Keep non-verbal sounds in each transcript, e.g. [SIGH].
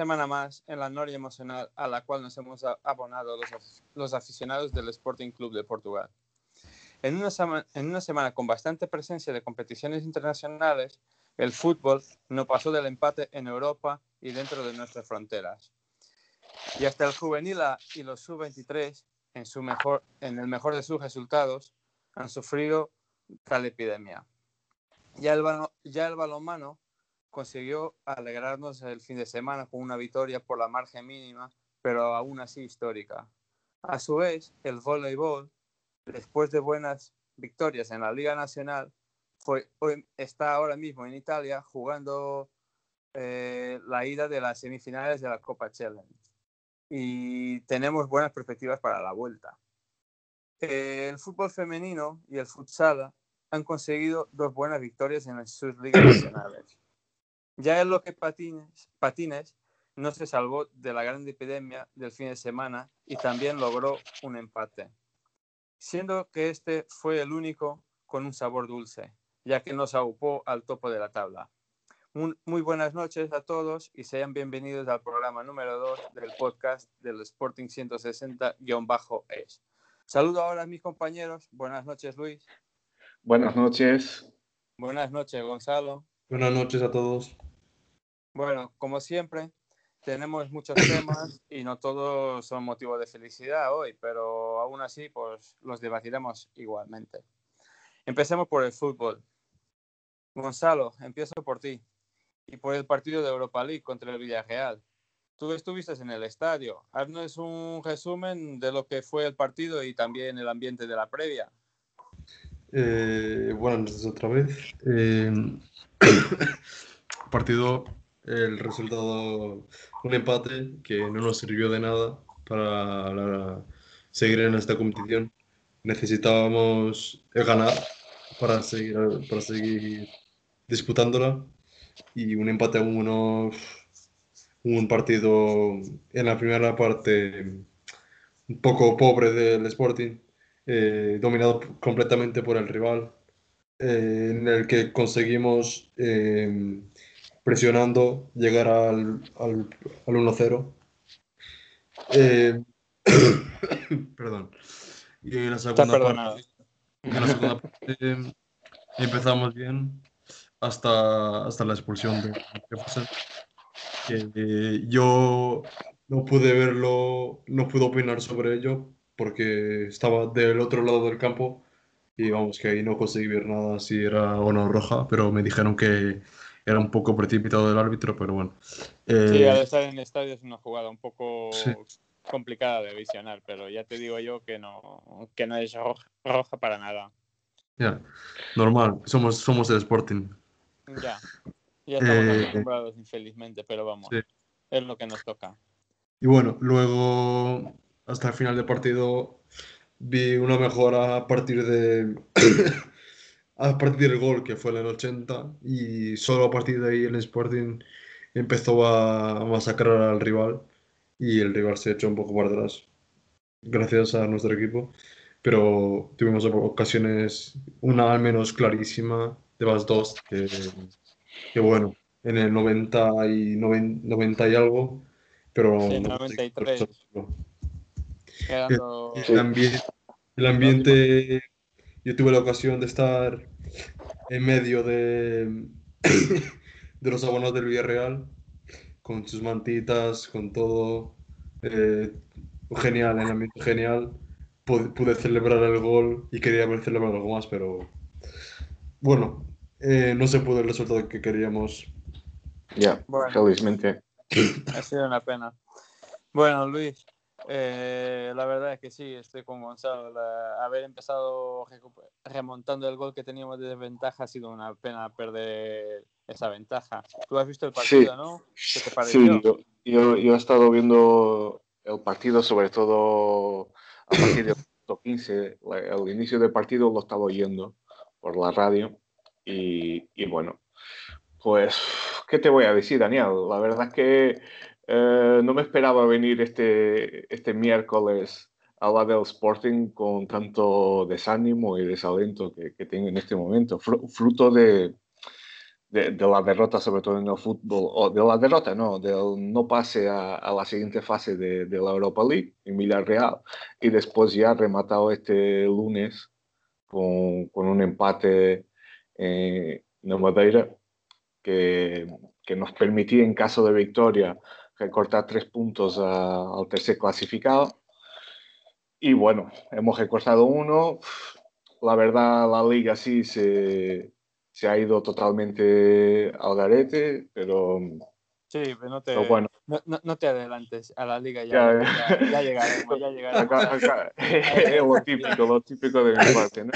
semana más en la noria emocional a la cual nos hemos abonado los, aficionados del Sporting Club de Portugal. En una, semana con bastante presencia de competiciones internacionales, el fútbol no pasó del empate en Europa y dentro de nuestras fronteras. Y hasta el juvenil y los sub-23, en, su en el mejor de sus resultados, han sufrido tal epidemia. Ya el, ya el balonmano consiguió alegrarnos el fin de semana con una victoria por la margen mínima, pero aún así histórica. A su vez, el voleibol, después de buenas victorias en la Liga Nacional, está ahora mismo en Italia jugando eh, la ida de las semifinales de la Copa Challenge. Y tenemos buenas perspectivas para la vuelta. el fútbol femenino y el futsal han conseguido dos buenas victorias en sus ligas nacionales. Ya en lo que patines, patines no se salvó de la gran epidemia del fin de semana y también logró un empate, siendo que este fue el único con un sabor dulce, ya que nos aupó al topo de la tabla. Muy, buenas noches a todos y sean bienvenidos al programa número 2 del podcast del Sporting 160-es. Saludo ahora a mis compañeros. Buenas noches, Luis. Buenas noches. Buenas noches, Gonzalo. Buenas noches a todos. Bueno, como siempre, tenemos muchos temas y no todos son motivo de felicidad hoy, pero aún así, pues los debatiremos igualmente. Empecemos por el fútbol. Gonzalo, empiezo por ti y por el partido de Europa League contra el Villarreal. Tú estuviste en el estadio. Haznos un resumen de lo que fue el partido y también el ambiente de la previa. Eh, noches otra vez. Eh, [COUGHS] partido el resultado, un empate que no nos sirvió de nada para seguir en esta competición. Necesitábamos ganar para seguir, para seguir disputándola y un empate a uno, un partido en la primera parte un poco pobre del Sporting, eh, dominado completamente por el rival, eh, en el que conseguimos eh, presionando, llegar al, al, al 1-0. Eh, [COUGHS] perdón. Y en la segunda parte, en la segunda parte empezamos bien hasta, hasta la expulsión de Jefferson. Eh, yo no pude verlo, no pude opinar sobre ello porque estaba del otro lado del campo y vamos que ahí no conseguí ver nada si era o no roja, pero me dijeron que era un poco precipitado del árbitro, pero bueno. Eh, sí, al estar en el estadio es una jugada un poco complicada de visionar, pero ya te digo yo que no, que no es roja, para nada. Ya, normal, somos, somos el Sporting. Ya, ya estamos eh, acostumbrados infelizmente, pero vamos, es lo que nos toca. Y bueno, luego hasta el final del partido vi una mejora a partir de a partir del gol que fue en el 80 y solo a partir de ahí el Sporting empezó a masacrar al rival y el rival se echó un poco para atrás gracias a nuestro equipo. Pero tuvimos ocasiones una al menos clarísima de las dos que, que bueno en el 90 y 90, y algo pero sí, 93 el, ambiente, el ambiente yo tuve la ocasión de estar en medio de, [COUGHS] de los abonos del Villarreal, con sus mantitas, con todo. Eh, genial, el ambiente genial. Pude, celebrar el gol y quería haber celebrado algo más, pero bueno, eh, no se pudo el resultado que queríamos. Ya, felizmente. Ha sido una pena. Bueno, Luis, eh, la verdad es que sí, estoy con Gonzalo. haber empezado remontando el gol que teníamos de desventaja ha sido una pena perder esa ventaja. Tú has visto el partido, ¿no? ¿Qué te pareció? Sí, yo, yo, he estado viendo el partido, sobre todo a partir del [COUGHS] 15. El inicio del partido lo estaba oyendo por la radio. Y, y bueno, pues, ¿qué te voy a decir, Daniel? La verdad es que eh, no me esperaba venir este, este miércoles a la del Sporting con tanto desánimo y desalento que, que tengo en este momento, fruto de, de, la derrota, sobre todo en el fútbol, o de la derrota, no, del no pase a, la siguiente fase de, la Europa League en Villarreal y después ya rematado este lunes con, con un empate en Madeira que, que, nos permitía en caso de victoria recortar tres puntos al tercer clasificado. Y bueno, hemos recortado uno. La verdad, la liga sí se, se ha ido totalmente al garete, pero... Sí, pero no te, bueno. no, no, te adelantes a la liga, ya, ya, ya, llegaremos, ya llegaremos. [LAUGHS] es lo típico, lo típico de mi parte, ¿no?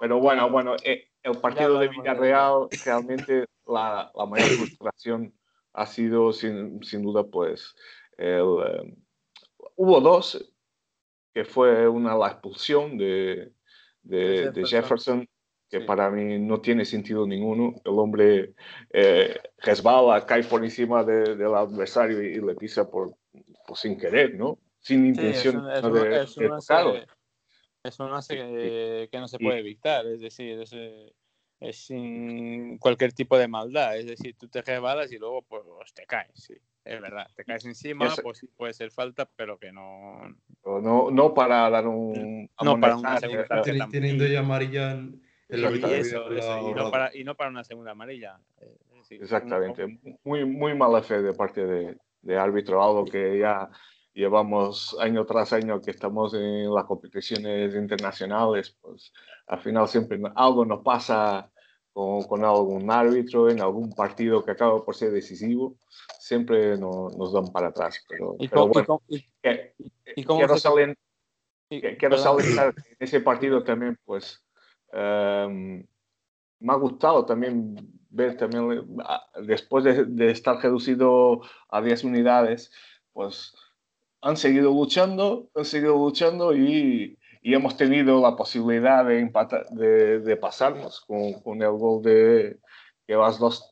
Pero bueno, bueno, eh, el partido de Villarreal, realmente la, la, mayor frustración ha sido sin, sin duda, pues, el, eh, hubo dos, que fue una la expulsión de, de, de Jefferson que para mí no tiene sentido ninguno. El hombre eh, resbala, cae por encima de, del adversario y, le pisa por, por, sin querer, ¿no? Sin intención es un, de, es de Es un hace que, que, no se puede evitar, es decir, es, es, sin cualquier tipo de maldad. Es decir, tú te resbalas y luego pues te caes, sí. Es verdad, te caes encima, pues sí puede ser falta, pero que no. No, no para dar un. No para una segunda. Teniendo ya amarilla y, no para, y, no para, una segunda amarilla. Eh, Exactamente. Muy, muy mala fe de parte de, de árbitro, algo que ya llevamos año tras año que estamos en las competiciones internacionales, pues al final siempre algo nos pasa con, con algún árbitro en algún partido que acaba por ser decisivo, siempre nos dan para atrás. Pero, ¿Y pero bueno, quiero, salir, quiero salir en ese partido también, pues Em, me ha gustado también ver también después de, estar reducido a 10 unidades, pues han seguido luchando, han seguido luchando y, y hemos tenido la posibilidad de, empatar, de, de pasarnos con, con, el gol de que las dos,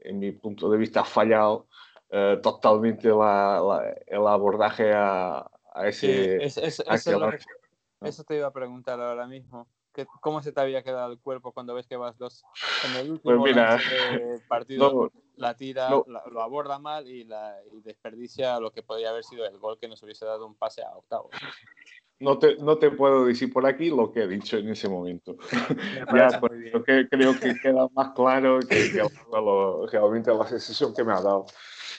en mi punto de vista, ha fallado eh, totalmente la, el abordaje a, a ese... eso te iba a preguntar ahora mismo. ¿Cómo se te había quedado el cuerpo cuando ves que vas dos en el último pues partido? la tira, lo aborda mal y, la, desperdicia lo que podría haber sido el gol que nos hubiese dado un pase a octavos. No te, no te puedo decir por aquí lo que he dicho en ese momento. [LAUGHS] ya, pues, que, creo que queda más claro que, [LAUGHS] que realmente la sensación que me ha dado.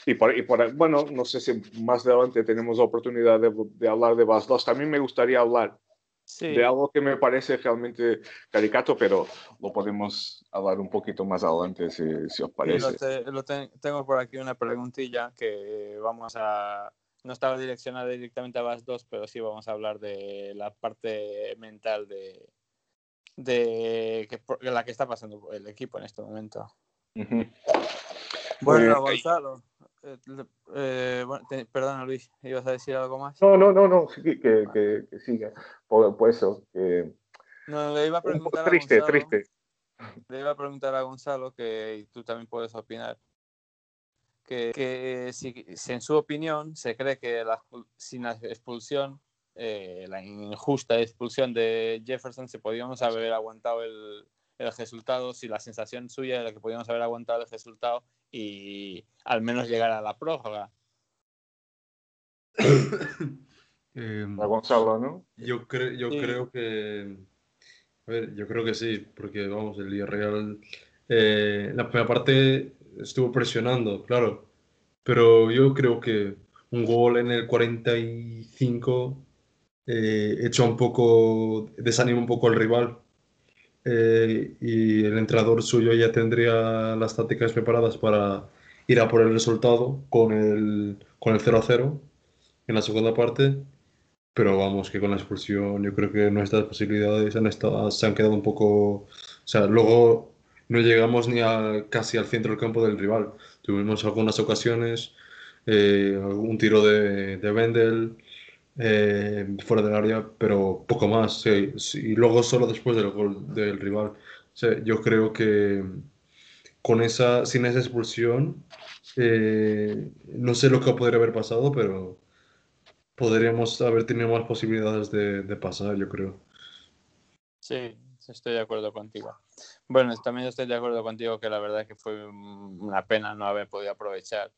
Y por, y por, bueno, no sé si más adelante tenemos la oportunidad de, de hablar de las dos. También me gustaría hablar de algo que me parece realmente caricato, pero lo podemos hablar un poquito más adelante si, si os parece. lo, tengo por aquí una preguntilla que vamos a... No estaba direccionada directamente a las dos, pero sí vamos a hablar de la parte mental de, de que, la que está pasando el equipo en este momento. Bueno, Gonzalo, eh, eh, bueno, perdona Luis, ¿ibas a decir algo más? No, no, no, no, que, que, que siga. Por, por, eso, que... No, le iba a preguntar triste, a Gonzalo, triste. Le iba a preguntar a Gonzalo, que tú también puedes opinar, que, que si, si, en su opinión se cree que la, sin la expulsión, eh, la injusta expulsión de Jefferson, se podíamos haber aguantado el, el resultado, si la sensación suya era que podíamos haber aguantado el resultado y al menos llegar a la prórroga. [COUGHS] eh, Gonzalo, ¿no? Yo, creo yo creo que. A ver, yo creo que sí, porque vamos, el Villarreal. Eh, la primera parte estuvo presionando, claro. Pero yo creo que un gol en el 45 eh, echa un poco. desanima un poco al rival eh, y el entrenador suyo ya tendría las tácticas preparadas para ir a por el resultado con el, con el 0 a 0 en la segunda parte. Pero vamos, que con la expulsión yo creo que nuestras posibilidades han estado, se han quedado un poco... O sea, luego no llegamos ni a, casi al centro del campo del rival. Tuvimos algunas ocasiones, eh, un tiro de, de eh, fuera del área, pero poco más. Y luego solo después del gol del rival. yo creo que con esa, sin esa expulsión, eh, no sé lo que podría haber pasado, pero podríamos haber tenido más posibilidades de, pasar, yo creo. Sí, estoy de acuerdo contigo. Bueno, también estoy de acuerdo contigo que la verdad que fue una pena no haber podido aprovechar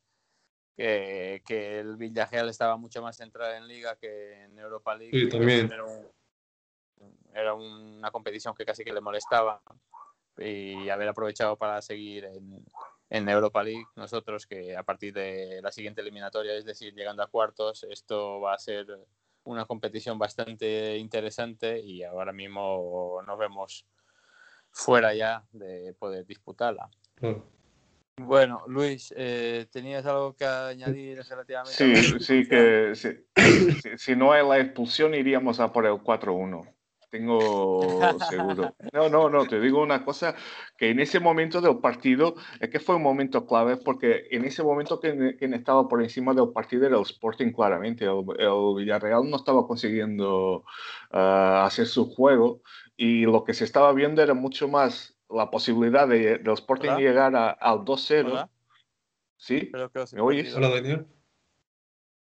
que, que el Villarreal estaba mucho más centrado en Liga que en Europa League. Sí, también. Era, un- era una competición que casi que le molestaba y haber aprovechado para seguir en, en Europa League. Nosotros que a partir de la siguiente eliminatoria, es decir, llegando a cuartos, esto va a ser una competición bastante interesante y ahora mismo nos vemos fuera ya de poder disputarla. Claro. Bueno, Luis, eh, ¿tenías algo que añadir relativamente? a Sí, la sí, que si, [COUGHS] si- si no hay la expulsión iríamos a por el 4-1. Tengo seguro. [LAUGHS] No, no, no, te digo una cosa, que en ese momento del partido, es que fue un momento clave, porque en ese momento quien, quien estaba por encima del partido era el Sporting claramente. El, el Villarreal no estaba consiguiendo ah, hacer su juego y lo que se estaba viendo era mucho más la posibilidad de, del Sporting Hola. llegar a- al 2-0. Hola, ¿Sí? ¿Me oyes? Hola, Daniel.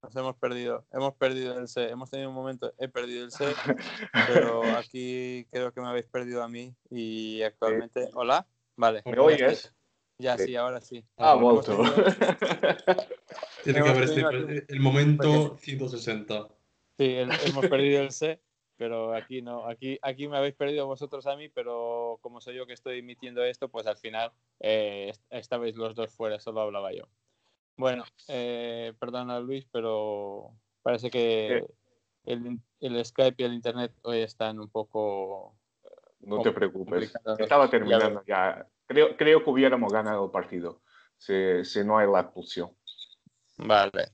Nos hemos perdido, hemos perdido el C, hemos tenido un momento, he perdido el C, [LAUGHS] pero aquí creo que me habéis perdido a mí y actualmente, hola, vale, ¿Me oyes? ya Sí. sí, ahora sí. Ah, vuelto. [LAUGHS] Tiene que haber este- el momento pequeño- 160. Sí, el- hemos perdido el C, pero aquí no, aquí, aquí me habéis perdido vosotros a mí, pero como soy yo que estoy emitiendo esto, pues al final eh, est- estabais los dos fuera, solo hablaba yo. Bueno, eh, perdona Luis, pero parece que el, el Skype y el Internet hoy están un poco... No te preocupes. Estaba terminando ya. Creo, creo que hubiéramos ganado el partido si, si no hay la expulsión. Vale.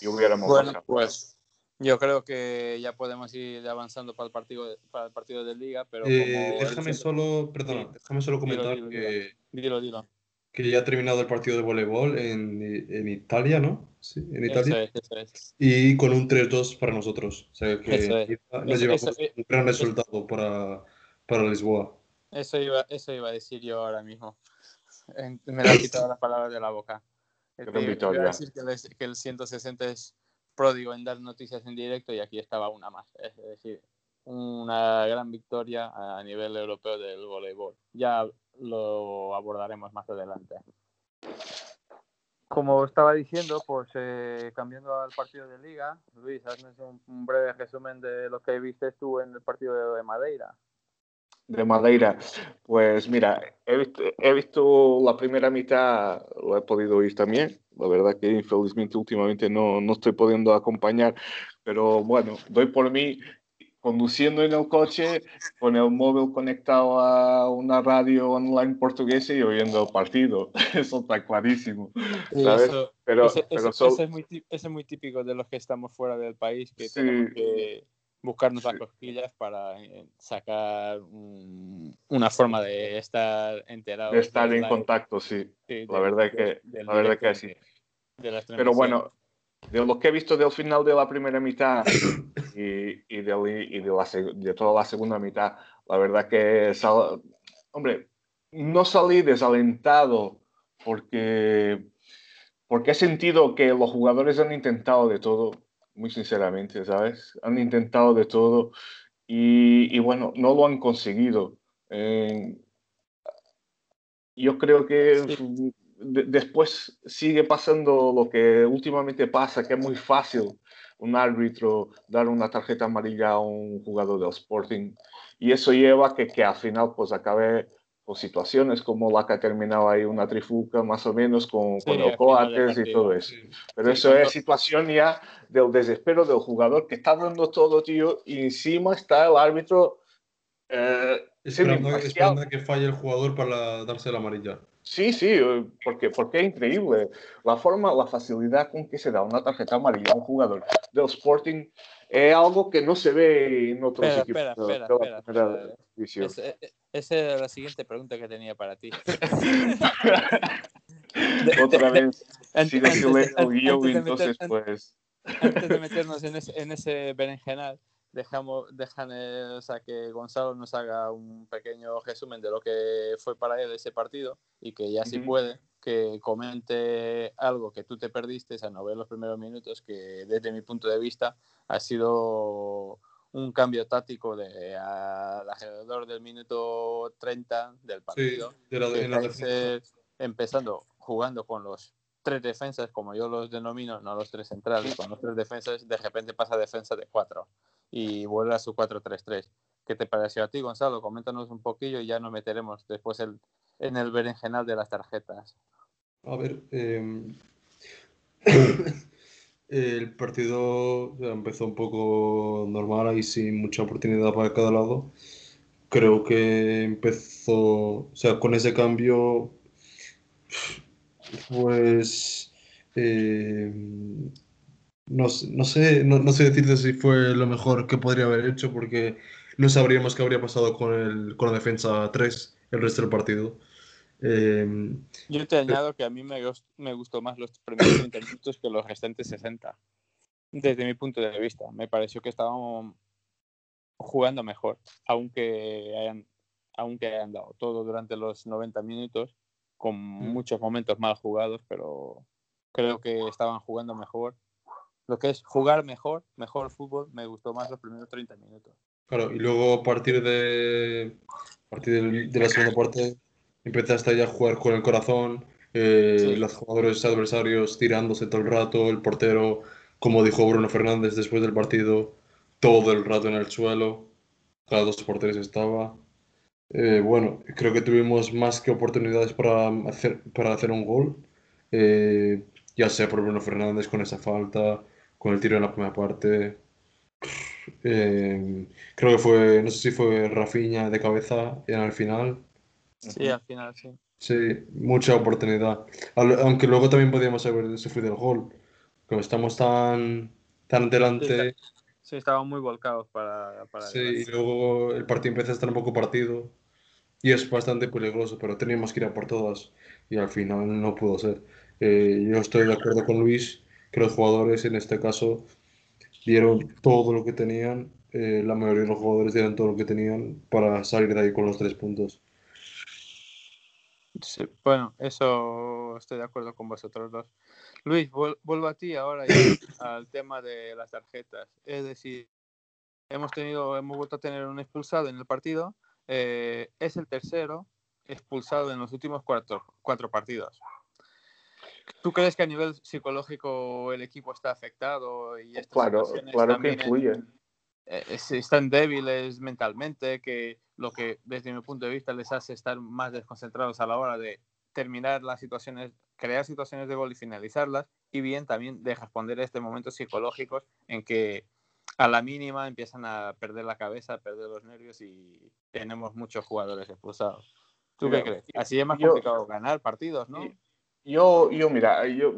Y hubiéramos Bueno, pasado. pues yo creo que ya podemos ir avanzando para el partido, para el partido de Liga, pero Eh, como... déjame solo, perdona, Sí. déjame solo Dilo, comentar dilo, que, Dilo, dilo. Que ya ha terminado el partido de voleibol en, en Italia, ¿no? Sí, en Eso Italia. es, eso es. Y con un 3-2 para nosotros. O sea que Eso es. nos Eso- llevamos eso- un gran resultado para, para Lisboa. Eso iba, eso iba a decir yo ahora mismo. En- Me le ha quitado las palabras de la boca. Gran Te- te iba victoria. a decir que, el- que el 160 es pródigo en dar noticias en directo y aquí estaba una más. Es decir, una gran victoria a nivel europeo del voleibol. Ya lo abordaremos más adelante. Como estaba diciendo, pues eh, cambiando al partido de liga, Luis, hazme un, un breve resumen de lo que viste tú en el partido de Madeira. De Madeira. Pues mira, he visto, he visto la primera mitad, lo he podido oír también. La verdad que infelizmente últimamente no, no estoy pudiendo acompañar, pero bueno, doy por mí conduciendo en el coche con el móvil conectado a una radio online portuguesa y oyendo el partido. [LAUGHS] Eso está clarísimo. ¿Sabes? Eso- Pero, ese, pero ese- sol- ese es muy, tí- ese es muy típico de los que estamos fuera del país, que Sí. tenemos que buscarnos las Sí. cosquillas para eh, sacar un- una forma de estar enterados. de estar en contacto, sí. sí, La verdad es del- que, la verdad que sí. de Pero bueno, de lo que he visto del final de la primera mitad [COUGHS] y, y, de, la, de toda la segunda mitad, la verdad que, sal- hombre, no salí desalentado porque, porque he sentido que los jugadores han intentado de todo, muy sinceramente, ¿sabes? Han intentado de todo y, y bueno, no lo han conseguido. Eh, yo creo que Sí. De- después sigue pasando lo que últimamente pasa, que es muy fácil un árbitro dar una tarjeta amarilla a un jugador del Sporting y eso lleva a que, que al final pues acabe con situaciones como la que ha terminado ahí una trifuca más o menos con, Sí, con el Coates y todo eso. Sí. Pero Sí, eso cuando- es situación ya del desespero del jugador que está dando todo, tío, y encima está el árbitro eh, Esperando, esperando que falle el jugador para darse la amarilla. Sí, sí, eh, porque, porque es increíble. La forma, la facilidad con que se da una tarjeta amarilla a un jugador del Sporting es algo que no se ve en otros Espera, equipos espera, de- espera, de la espera, división. Es- eh, esa era la siguiente pregunta que tenía para ti. [LAUGHS] Otra vez, sigo antes antes de entonces meter- pues... antes de meternos en ese, en ese berenjenal, dejamos, dejan, eh, o sea, que Gonzalo nos haga un pequeño resumen de lo que fue para él ese partido y que ya si Ujú. puede, que comente algo que tú te perdiste, a no ver los primeros minutos, que desde mi punto de vista ha sido un cambio táctico de alrededor del minuto 30 del partido. empezando jugando con los tres defensas, como yo los denomino, no los tres centrales, con los tres defensas, de repente pasa a defensa de cuatro y vuelve a su 4-3-3. ¿Qué te pareció a ti, Gonzalo? Coméntanos un poquillo y ya nos meteremos después en el berenjenal de las tarjetas. A ver, em, [COUGHS] el partido empezó un poco normal y sin mucha oportunidad para cada lado. Creo que empezó, o sea, con ese cambio, pues, em, no, sé, no, no, sé decirte si fue lo mejor que podría haber hecho porque no sabríamos qué habría pasado con, el, con la defensa 3 el resto del partido. Em, Yo te añado que a mí me, me gustó más los primeros 30 minutos que los restantes 60. Desde mi punto de vista, me pareció que estábamos jugando mejor, aunque hayan, aunque hayan dado todo durante los 90 minutos, con mm. muchos momentos mal jugados, pero creo que estaban jugando mejor. Lo que es jugar mejor, mejor fútbol, me gustó más los primeros 30 minutos. Claro, y luego a partir de, a partir de la segunda parte empezaste ya a jugar con el corazón, eh, los jugadores adversarios tirándose todo el rato, el portero, como dijo Bruno Fernández después del partido, todo el rato en el suelo, cada dos porteros estaba. Eh, bueno, creo que tuvimos más que oportunidades para hacer, para hacer un gol, eh, ya sea por Bruno Fernández con esa falta, con el tiro en la primera parte. creo que fue, no sé si fue Rafinha de cabeza en el final. Sí, al final sí. Sí, mucha oportunidad. Aunque luego también podíamos haber sufrido el gol. Como estamos tan, tan delante. Sí, estaban muy volcados para. para sí, y luego el partido empieza a estar un poco partido. Y es bastante peligroso, pero teníamos que ir a por todas. Y al final no pudo ser. Eh, yo estoy de acuerdo con Luis que los jugadores en este caso dieron todo lo que tenían. Eh, la mayoría de los jugadores dieron todo lo que tenían para salir de ahí con los tres puntos bueno, eso estoy de acuerdo con vosotros dos. Luis, vuelvo a ti ahora [COUGHS] al tema de las tarjetas. Es decir, hemos tenido, hemos vuelto a tener un expulsado en el partido. Eh, es el tercero expulsado en los últimos cuatro, cuatro partidos. ¿Tú crees que a nivel psicológico el equipo está afectado? Y claro, claro que influye. Eh, están débiles mentalmente, que lo que desde mi punto de vista les hace estar más desconcentrados a la hora de terminar las situaciones, crear situaciones de gol y finalizarlas, y bien también de responder a estos momentos psicológicos en que a la mínima empiezan a perder la cabeza, a perder los nervios y tenemos muchos jugadores expulsados. ¿Tú qué crees? Así es más complicado ganar partidos, ¿no? Yo, yo, mira, yo,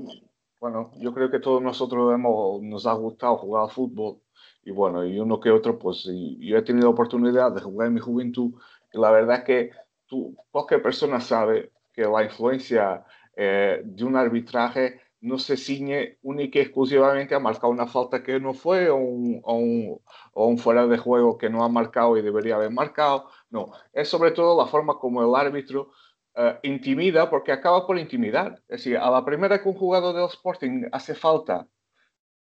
bueno, yo creo que todos nosotros hemos, nos ha gustado jugar al fútbol y bueno, y uno que otro, pues yo he tenido oportunidad de jugar en mi juventud y la verdad es que tú, cualquier persona sabe que la influencia eh, de un arbitraje no se ciñe única y exclusivamente a marcar una falta que no fue un, o un fuera de juego que no ha marcado y debería haber marcado. No, es sobre todo la forma como el árbitro uh, intimida porque acaba por intimidar. Es decir, a la primera que un jugador del Sporting hace falta,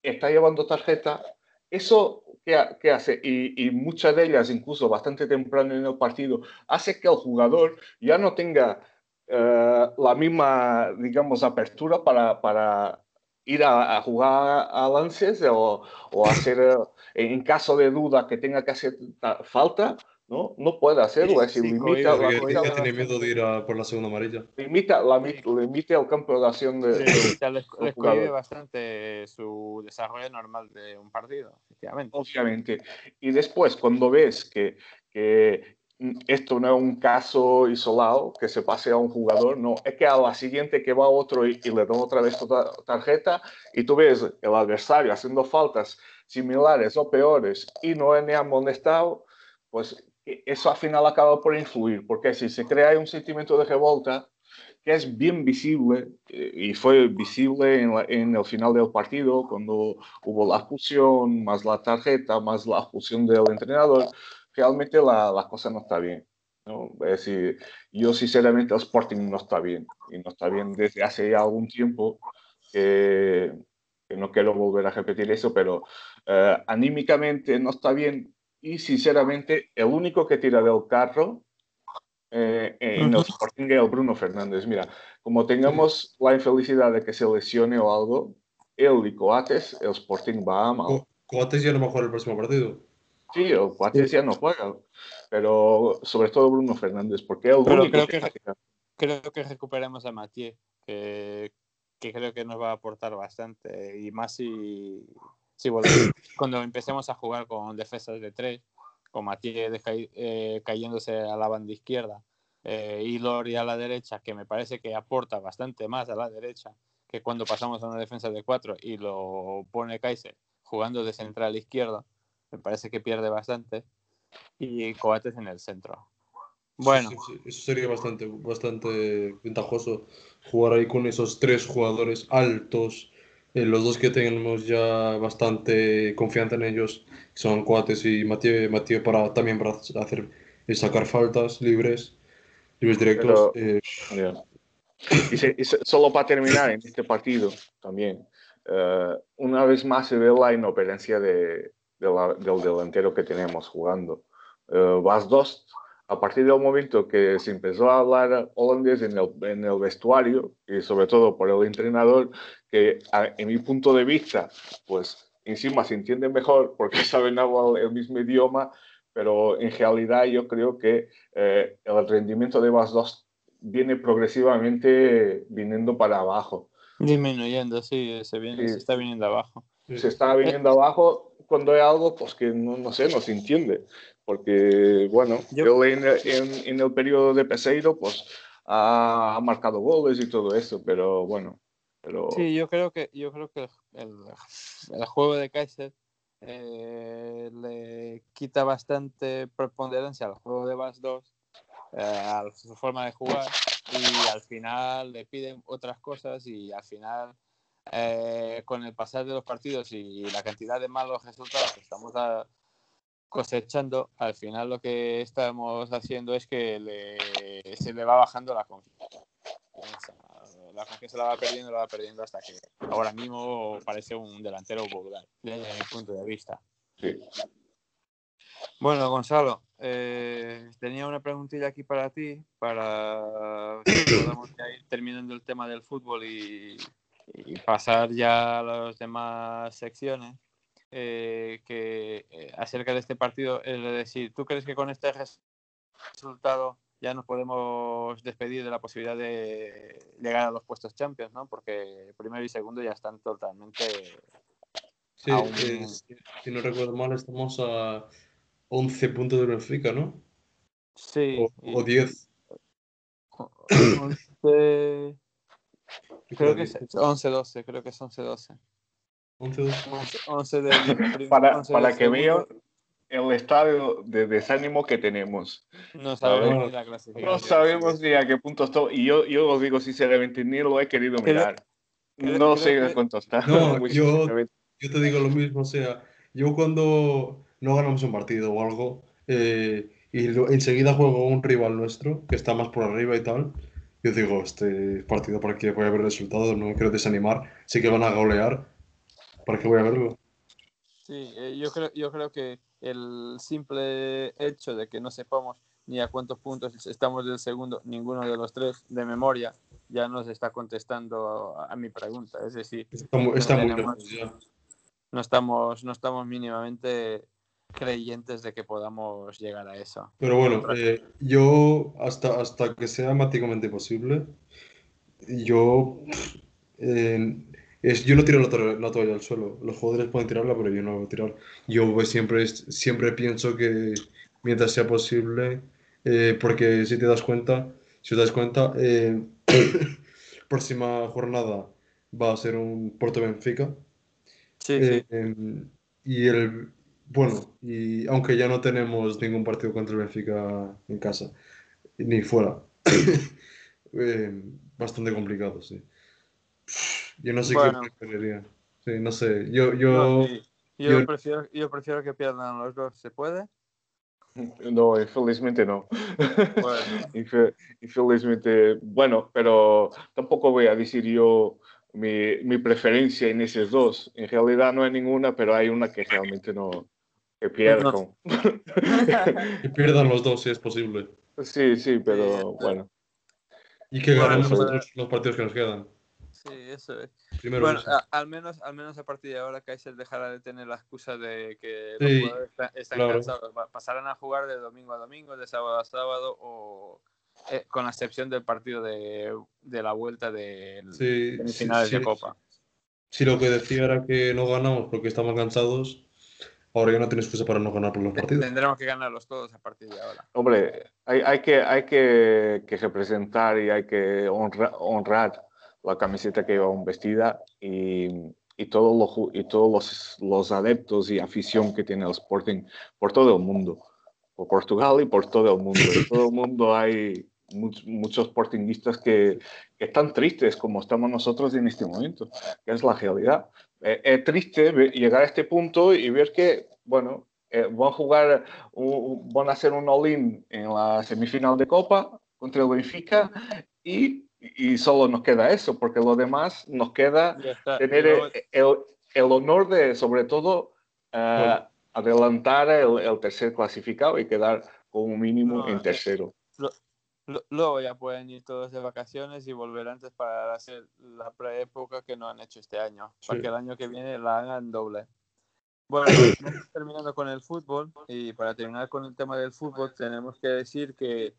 está llevando tarjeta, eso que, hace, y, muchas de ellas, incluso bastante temprano en el partido, hace que el jugador ya no tenga eh, la misma, digamos, apertura para, para ir a, jugar a lances o, o hacer, eh, en caso de duda que tenga que hacer falta, ¿no? No puede hacerlo, es decir, limita la, tiene miedo de ir a por la segunda amarilla. Limita, la, limita el campo de acción de, sí, les, les bastante su desarrollo normal de un partido, efectivamente. Obviamente. Y después, cuando ves que, que esto no es un caso isolado, que se pase a un jugador, no, es que a la siguiente que va otro y, le da otra vez tu tarjeta y tú ves el adversario haciendo faltas similares o peores y no es ni amonestado, pues eso al final acaba por influir, porque si se crea un sentimiento de revolta que es bien visible, eh, y fue visible en, el final del partido, cuando hubo la expulsión, más la tarjeta, más la expulsión del entrenador, realmente la, la cosa no está bien. ¿no? Es decir, yo sinceramente el Sporting no está bien, y no está bien desde hace ya algún tiempo. no quiero volver a repetir eso, pero eh, anímicamente no está bien y sinceramente el único que tira del carro eh, en el Sporting es el Bruno Fernández. Mira, como tengamos la infelicidad de que se lesione o algo, él y Coates, el Sporting va a mal. Coates ya no va a jugar el próximo partido. Sí, el Coates ya no juega, pero sobre todo Bruno Fernández, porque único creo que, que- Creo que recuperemos a Mathieu, que, que creo que nos va a aportar bastante. Y más si, si volvemos- [COUGHS] cuando empecemos a jugar con defensas de tres, con cai- eh, cayéndose a la banda izquierda eh, y Lori a la derecha, que me parece que aporta bastante más a la derecha que cuando pasamos a una defensa de cuatro y lo pone Kaiser jugando de central izquierdo, me parece que pierde bastante. Y Coates en el centro. Bueno, Sí, sí, eso sería bastante, bastante ventajoso jugar ahí con esos tres jugadores altos, eh, los dos que tenemos ya bastante confianza en ellos, son Coates y Mathieu, Mathieu para, también para hacer y sacar faltas libres, libres directos. Pero- eh. Y, se- y se- solo para terminar en este partido también, eh, una vez más se ve la inoperancia de, de la- del delantero que tenemos jugando. Eh, Vas dos, a partir del momento que se empezó a hablar holandés en el, en el vestuario y sobre todo por el entrenador, que a- en mi punto de vista, pues encima se entiende mejor porque [LAUGHS] saben hablar el mismo idioma, pero en realidad yo creo que eh, el rendimiento de Vas dos viene progresivamente viniendo para abajo. Disminuyendo, sí, se, viene, Sí. se está viniendo abajo. Se está viniendo abajo cuando hay algo pues que no, no sé, no se entiende. Porque, bueno, Yo- él en, en- en el periodo de Peseiro pues ha, ha marcado goles y todo eso, pero bueno. Pero, Sí, yo creo que, yo creo que el, el juego de Kaiser eh, le quita bastante preponderancia al juego de Bass 2, eh, a su forma de jugar, y al final le piden otras cosas y al final eh, con el pasar de los partidos y la cantidad de malos resultados que estamos cosechando, al final lo que estamos haciendo es que le- se le va bajando la confianza. La confianza la va perdiendo, la va perdiendo hasta que ahora mismo parece un delantero vulgar, desde mi punto de vista. sí. Bueno, Gonzalo, eh, tenía una preguntilla aquí para ti, para que podamos ir terminando el tema del fútbol y, y pasar ya a las demás secciones. eh, que eh, acerca de este partido, es decir, ¿tú crees que con este res- resultado ya nos podemos despedir de la posibilidad de llegar a los puestos Champions, ¿no? Porque primero y segundo ya están totalmente sí, eh, si, si no recuerdo mal, estamos a 11 puntos del Benfica, ¿no? sí. O, o 10. 11, [COUGHS] creo que es 11-12, creo que es 11-12. 11, 12. 11, 11 del [LAUGHS] prim- Para, 11 para que vean el estado de desánimo que tenemos. No sabemos No. ni. No sabemos ni a qué punto está. Y yo, yo os digo sinceramente, ni lo he querido mirar. creo- no creo sé a cuánto está. No, [LAUGHS] yo-. Yo te digo lo mismo, o sea, yo cuando no ganamos un partido o algo eh, y lo- enseguida juego un rival nuestro que está más por arriba y tal, yo digo, este partido para qué voy a ver el resultado, no quiero desanimar, sé que van a golear, ¿para qué voy a verlo? Sí, eh, yo creo, yo creo que el simple hecho de que no sepamos ni a cuántos puntos estamos del segundo, ninguno de los tres de memoria, ya nos está contestando a, a mi pregunta. Es decir, Está, mu- está muy tenemos- ya. no estamos, no estamos mínimamente creyentes de que podamos llegar a eso. Pero bueno, eh, yo hasta, hasta que sea matemáticamente posible, yo, eh, es, yo no tiro la, to- la toalla al suelo. Los jugadores pueden tirarla, pero yo no la voy a tirar. Yo pues, siempre, siempre pienso que mientras sea posible, eh, porque si te das cuenta, si te das cuenta, eh, [COUGHS] próxima jornada va a ser un Porto Benfica. Sí, sí. y el bueno, y aunque ya no tenemos ningún partido contra el Benfica en casa, ni fuera, [COUGHS] em, bastante complicado, sí. Yo no sé Bueno. qué preferiría. Sí, no sé. Yo, yo, No, sí. Yo, yo- prefiero, yo prefiero que pierdan los dos. ¿Se puede? [LAUGHS] No, infelizmente no. [LAUGHS] Bueno, Infelizmente, bueno, pero tampoco voy a decir yo mi, mi, preferencia en esos dos. En realidad no hay ninguna, pero hay una que realmente no. Que pierdo. [LAUGHS] que pierdan los dos si es posible. Sí, sí, pero bueno. Y que ganen nosotros los partidos que nos quedan. Sí, eso es. Primero bueno, al, menos, al menos a partir de ahora Kaiser dejará de tener la excusa de que los jugadores están, cansados. Pasarán a jugar de domingo a domingo, de sábado a sábado o eh, con la excepción del partido de, de la vuelta de, sí, finales de Copa. Si lo que decía era que no ganamos porque estamos cansados, ahora ya no tienes excusa para no ganar por los partidos. Tendremos que ganarlos todos a partir de ahora. Hombre, hay, hay, que, hay que, que, representar y hay que honrar, honrar la camiseta que lleva un vestida y, y, todos los, y todos los, los, adeptos y afición que tiene el Sporting por todo el mundo, por Portugal y por todo el mundo. En todo el mundo hay muchos, muchos sportinguistas que, que, están tristes como estamos nosotros en este momento, que es la realidad. Eh, es triste llegar a este punto y ver que, bueno, eh, van a jugar, un, van a hacer un all-in en la semifinal de Copa contra el Benfica y y solo nos queda eso, porque lo demás nos queda tener el, el, honor de, sobre todo, uh, adelantar el, el, tercer clasificado y quedar como mínimo en tercero. Luego ya pueden ir todos de vacaciones y volver antes para hacer la preépoca que no han hecho este año, para que el año que viene la hagan doble. Bueno, [CLEARS THROAT] terminando con el fútbol y para terminar con el tema del fútbol tenemos que decir que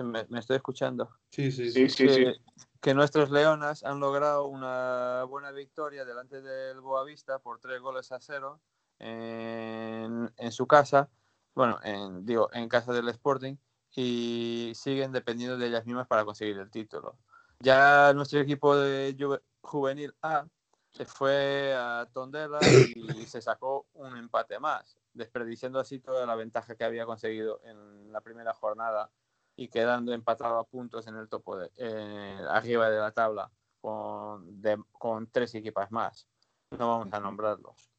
me, me, estoy escuchando. Sí, sí, sí. sí, que, que, nuestros Leonas han logrado una buena victoria delante del Boavista por tres goles a cero en, en su casa. Bueno, en, digo, en casa del Sporting y siguen dependiendo de ellas mismas para conseguir el título. Ya nuestro equipo de juvenil A se fue a Tondela y se sacó un empate más, desperdiciando así toda la ventaja que había conseguido en la primera jornada y quedando empatado a puntos en el topo de, eh, arriba de la tabla con, de, con tres equipas más. No vamos a nombrarlos.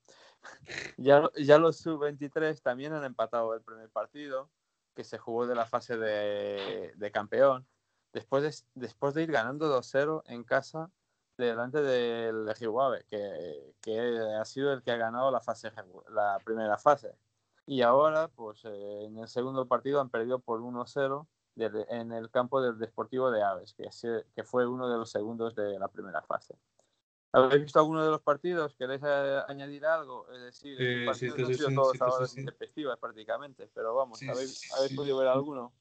Ya, ya los sub-23 también han empatado el primer partido que se jugó de la fase de, de campeón. Después de, después de ir ganando 2-0 en casa delante del Jihuave, que, que ha sido el que ha ganado la, fase, la primera fase. Y ahora, pues eh, en el segundo partido han perdido por 1-0 en el campo del Deportivo de Aves, que, que fue uno de los segundos de la primera fase. ¿Habéis visto alguno de los partidos? ¿Queréis eh, añadir algo? Es decir, eh, partidos sí, han sido todos ahora intempestivas prácticamente, pero vamos, ¿habéis, ¿habéis podido ver alguno?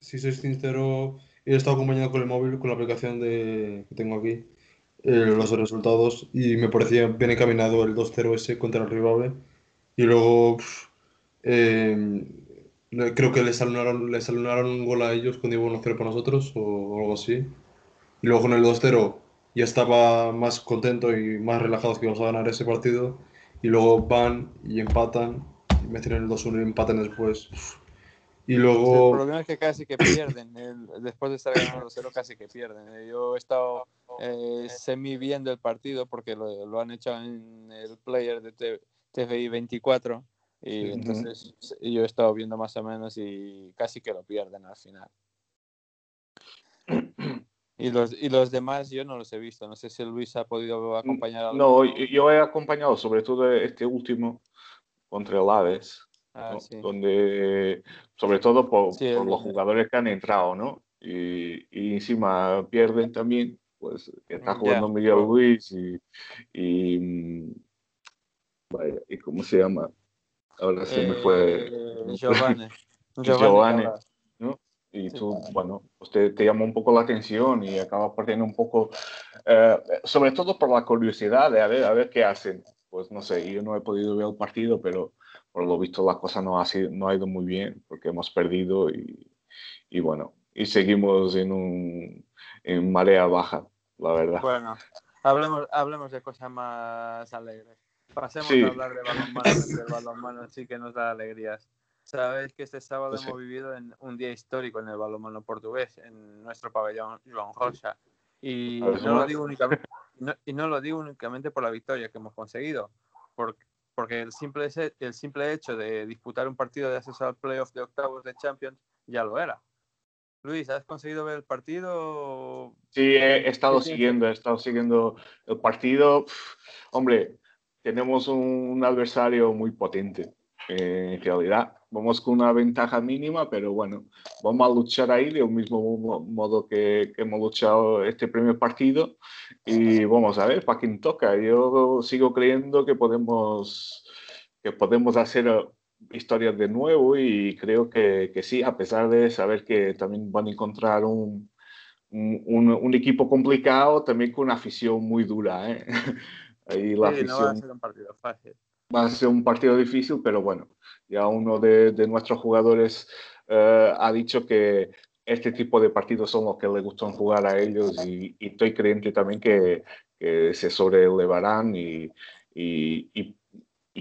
Si soy sincero, he estado acompañado con el móvil, con la aplicación de, que tengo aquí, eh, los resultados, y me parecía bien encaminado el 2-0 ese contra el Rivable. Y luego, eh, Creo que les alunaron, les alunaron un gol a ellos cuando iba 1-0 para nosotros o algo así. Y luego con el 2-0 ya estaba más contento y más relajado que íbamos a ganar ese partido. Y luego van y empatan y meten el 2-1 y empatan después. Y luego... El problema es que casi que pierden. después de estar ganando 2-0 casi que pierden. Yo he estado eh, semi viendo el partido porque lo, lo, han hecho en el player de TVI 24 y entonces yo he estado viendo más o menos y casi que lo pierden al final. Y los, y los demás yo no los he visto. No sé si Luis ha podido acompañar a No, yo he acompañado sobre todo este último contra el Aves, ah, donde sobre todo por, los jugadores que han entrado, ¿no? Y, y, encima pierden también, pues está jugando Miguel Luis y, y, mm, vaya, ¿y cómo se llama? Ahora se me fue. Eh, Giovanni. [LAUGHS] Giovanni, ¿no? Y tú, bueno, usted te llama un poco la atención y acaba perdiendo un poco, eh, sobre todo por la curiosidad de a ver, a ver qué hacen. Pues no sé, yo no he podido ver el partido, pero por lo visto la cosa no ha, sido, no ha ido muy bien porque hemos perdido y, y bueno, y seguimos en, un, en marea baja, la verdad. Bueno, hablemos, hablemos de cosas más alegres. Pasemos a hablar de balonmano, el balonmano sí que nos da alegrías. Sabéis que este sábado pues hemos vivido en un día histórico en el balonmano portugués, en nuestro pabellón Joan Rocha. Y no, lo digo únicamente, y no lo digo únicamente por la victoria que hemos conseguido, porque, porque el, simple, el simple hecho de disputar un partido de acceso al playoff de octavos de Champions ya lo era. Luis, ¿has conseguido ver el partido? Sí, he, estado siguiendo, he estado siguiendo el partido. Hombre, tenemos un, adversario muy potente. Eh, en realidad, vamos con una ventaja mínima, pero bueno, vamos a luchar ahí del mismo mo- modo que, que hemos luchado este primer partido y vamos a ver para quién toca. Yo sigo creyendo que podemos, que podemos hacer eh, historias de nuevo y creo que, que sí, a pesar de saber que también van a encontrar un, un, un- un equipo complicado, también con una afición muy dura. ¿eh? [LAUGHS] Ahí la Sí, no va a afición ser un partido fácil. Va a ser un partido difícil, pero bueno, ya uno de, de nuestros jugadores eh, ha dicho que este tipo de partidos son los que le gustan jugar a ellos y, y estoy creyente también que, que se sobrelevarán y, y, y-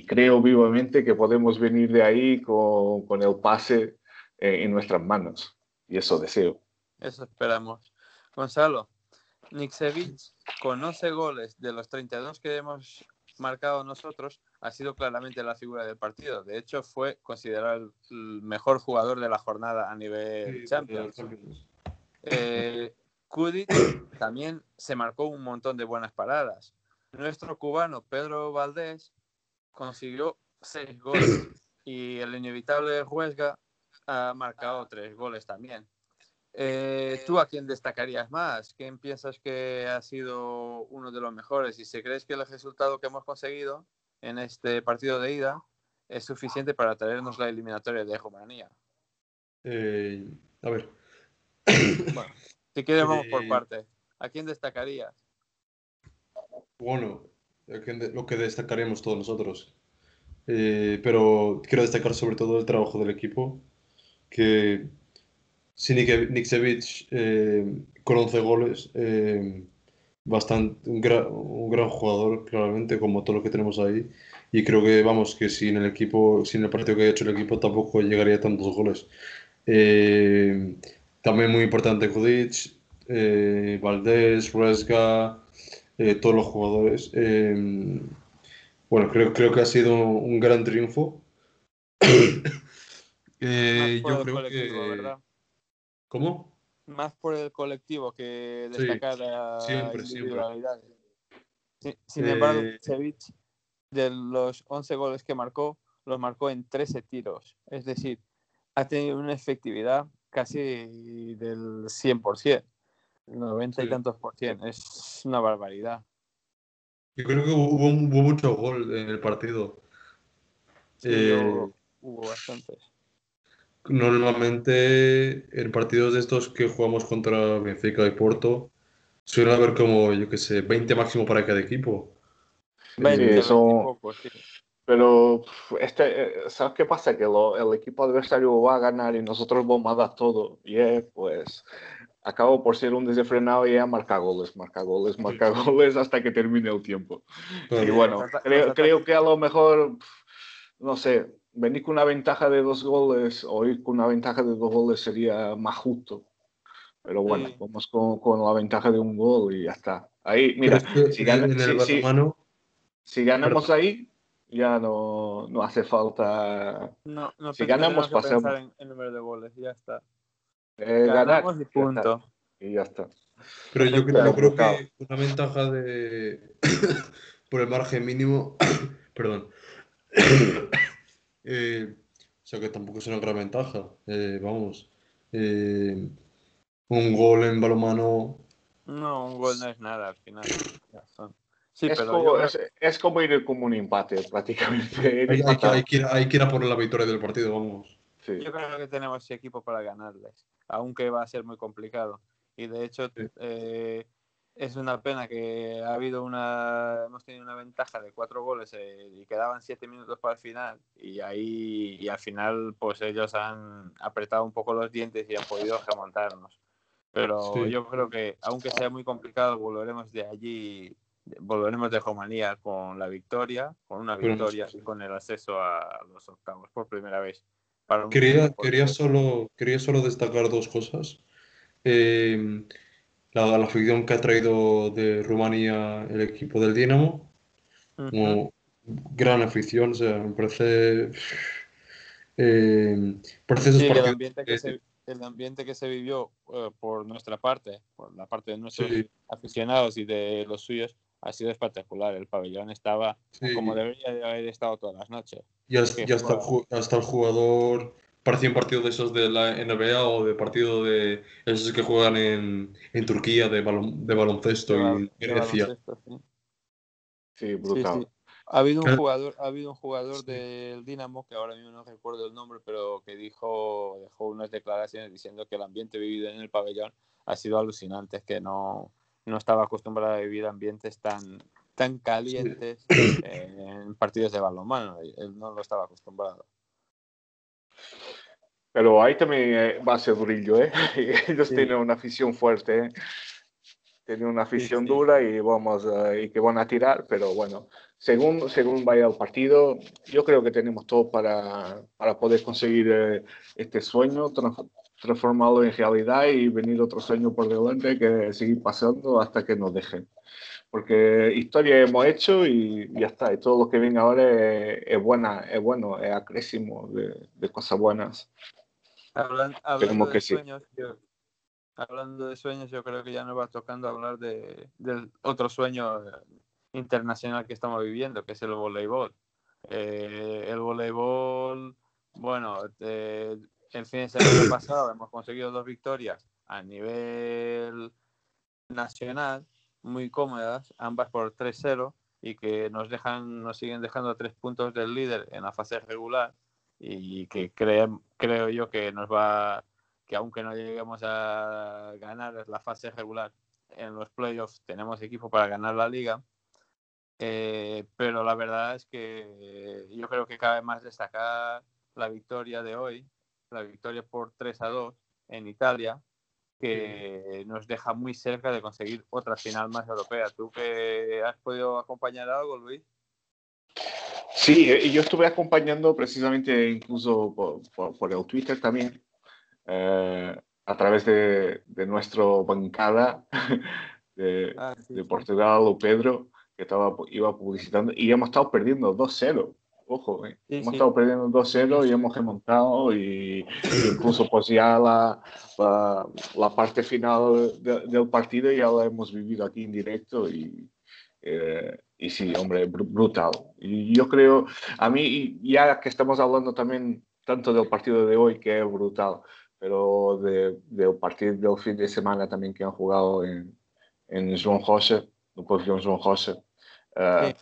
creo vivamente que podemos venir de ahí con, con el pase eh, en nuestras manos y eso deseo. Eso esperamos. Gonzalo, Niksevic, con 11 goles de los 32 que hemos marcado nosotros, ha sido claramente la figura del partido. De hecho, fue considerado el mejor jugador de la jornada a nivel Champions. Eh, Kudic también se marcó un montón de buenas paradas. Nuestro cubano Pedro Valdés consiguió seis goles y el inevitable Huesga ha marcado tres goles también. Eh, ¿Tú a quién destacarías más? ¿Quién piensas que ha sido uno de los mejores? Y si crees que el resultado que hemos conseguido en este partido de ida es suficiente para traernos la eliminatoria de Rumanía. Eh, a ver, Bueno, si quieres vamos por Eh, parte. ¿A quién destacarías? bueno, lo que destacaremos todos nosotros. Eh, pero quiero destacar sobre todo el trabajo del equipo, que Nik- Niksevic eh, con 11 goles, eh, bastante, un, gra- un gran jugador, claramente, como todo lo que tenemos ahí. Y creo que, vamos, que sin el equipo, sin el partido que ha hecho el equipo, tampoco llegaría a tantos goles. Eh, también muy importante Kudic, eh, Valdés, Huesga, eh, todos los jugadores. Bueno, creo, creo que ha sido un gran triunfo. [COUGHS] Yo creo que... ¿Cómo? Más por el colectivo que destacar a siempre. Sí, Sin embargo, Eh, Cevic, de los 11 goles que marcó, los marcó en 13 tiros. Es decir, ha tenido una efectividad casi del 100%, 90 y Sí. tantos por cien. Es una barbaridad. Yo creo que hubo, hubo mucho gol en el partido. Sí, Eh, hubo, hubo bastantes. Normalmente en partidos de estos que jugamos contra Benfica y Porto, suele haber como, yo qué sé, 20 máximo para cada equipo. 20, Sí, eso- 20 y pocos, sí. Pero este, eh, ¿sabes qué pasa? Que lo- el equipo adversario va a ganar y nosotros vamos a dar todo. Y es, pues, acabo por ser un desenfrenado y ya marca goles, marca goles, marca goles hasta que termine el tiempo. Claro. Y bueno, creo, creo que a lo mejor, no sé, venir con una ventaja de dos goles o ir con una ventaja de dos goles sería más justo. Pero bueno, Sí. vamos con, con la ventaja de un gol y ya está. Ahí, mira, si en, gana- en el si- si- si ganamos ahí, ya no, no hace falta No, no Si ganamos, que pasamos. en, en número de goles, ya está. eh, ganar Ganamos y y ya está. punto. Y ya está. pero yo, Claro, yo creo que una ventaja de [COUGHS] por el margen mínimo, [COUGHS] perdón, Eh, o sea que tampoco es una gran ventaja. Eh, vamos, eh, un gol en balonmano No, un gol no es nada al final. Sí, es, pero como, yo creo- es, es como ir como un empate prácticamente. [LAUGHS] Hay, hay hay que ir, hay que ir a por la victoria del partido, vamos. Sí. yo creo que tenemos equipo para ganarles, aunque va a ser muy complicado. Y de hecho, Sí. eh, es una pena que ha habido una, hemos tenido una ventaja de cuatro goles eh, y quedaban siete minutos para el final. Y ahí, y al final, pues ellos han apretado un poco los dientes y han podido remontarnos. Pero Sí. yo creo que, aunque sea muy complicado, volveremos de allí, volveremos de Romanía con la victoria, con una victoria y con el acceso a los octavos por primera vez. Para Quería, quería, solo, quería solo destacar dos cosas. Eh, la, la afición que ha traído de Rumanía el equipo del Dinamo, como gran afición, o sea, me parece, eh, parece Sí, el ambiente que que- se, el ambiente que se vivió eh, por nuestra parte, por la parte de nuestros Sí. aficionados y de los suyos, ha sido espectacular. El pabellón estaba Sí. como debería de haber estado todas las noches. Y hasta, hasta, el hasta el jugador parecía un partido de esos de la NBA o de partido de esos que juegan en, en Turquía de, balon- de baloncesto y Grecia. baloncesto, sí. Brutal. sí. Ha habido un Ah. jugador, ha habido un jugador Sí. del Dinamo que ahora mismo no recuerdo el nombre, pero que dijo, dejó unas declaraciones diciendo que el ambiente vivido en el pabellón ha sido alucinante, que no, no estaba acostumbrado a vivir ambientes tan, tan calientes eh, en partidos de balonmano. Él no lo estaba acostumbrado. Pero ahí también eh, va a ser durillo, ¿eh? [LAUGHS] Ellos Sí. tienen una afición fuerte, ¿eh? Tienen una afición sí. dura y vamos eh, y que van a tirar, pero bueno, según, según vaya el partido, yo creo que tenemos todo para, para poder conseguir eh, este sueño, trans- transformarlo en realidad y venir otro sueño por delante que seguir pasando hasta que nos dejen. Porque historia hemos hecho y ya está, y todo lo que viene ahora es, es buena, es bueno, es acrésimo de, de cosas buenas. Hablan- hablando de sí. sueños, yo- hablando de sueños, yo creo que ya nos va tocando hablar de, del otro sueño eh, internacional que estamos viviendo, que es el voleibol. Eh, el voleibol, bueno, eh, el fin de semana [COUGHS] pasado hemos conseguido dos victorias a nivel nacional, muy cómodas, ambas por 3-0, y que nos dejan, nos siguen dejando tres puntos del líder en la fase regular y que creo, creo yo que nos va, que aunque no lleguemos a ganar la fase regular en los playoffs, tenemos equipo para ganar la liga. Eh, pero la verdad es que yo creo que cabe más destacar la victoria de hoy, la victoria por 3 a 2 en Italia, que nos deja muy cerca de conseguir otra final más europea. ¿Tú que has podido acompañar algo, Luis? Sí, eh, y yo estuve acompañando precisamente incluso por, por- por el Twitter también, eh, a través de, de nuestro bancada [LAUGHS] de, Ah, sí, de sí. Portugal, o Pedro, que estaba, iba publicitando, y hemos estado perdiendo 2-0. Ojo, eh. Sí, hemos estado perdiendo 2-0 y hemos remontado y incluso pues ya la, la, la parte final de- del partido ya la hemos vivido aquí en directo y, eh, y sí, hombre, br- brutal. Y yo creo, a mí, ya que estamos hablando también tanto del partido de hoy, que es brutal, pero de- del partido del fin de semana también que han jugado en, en João Rocha, no pabellón João Rocha. eh,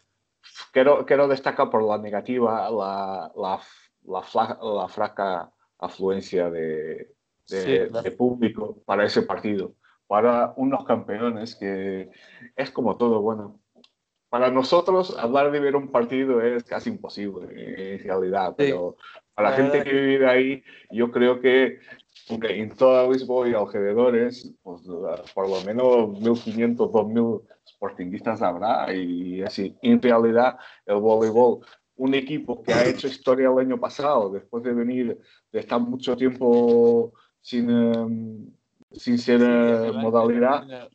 quiero, quiero destacar por la negativa la, la, la, fla- la fraca afluencia de, de, Sí, claro. de público para ese partido, para unos campeones que es como todo, bueno, para nosotros hablar de ver un partido es casi imposible en realidad, pero para la gente que vive ahí, yo creo que en toda Lisboa y alrededores, pues, por lo menos 1.500, 2.000 sportinguistas habrá y así. En realidad, el voleibol, un equipo que ha hecho historia el año pasado, después de venir, de estar mucho tiempo sin, em, sin ser Sí, eh, modalidad,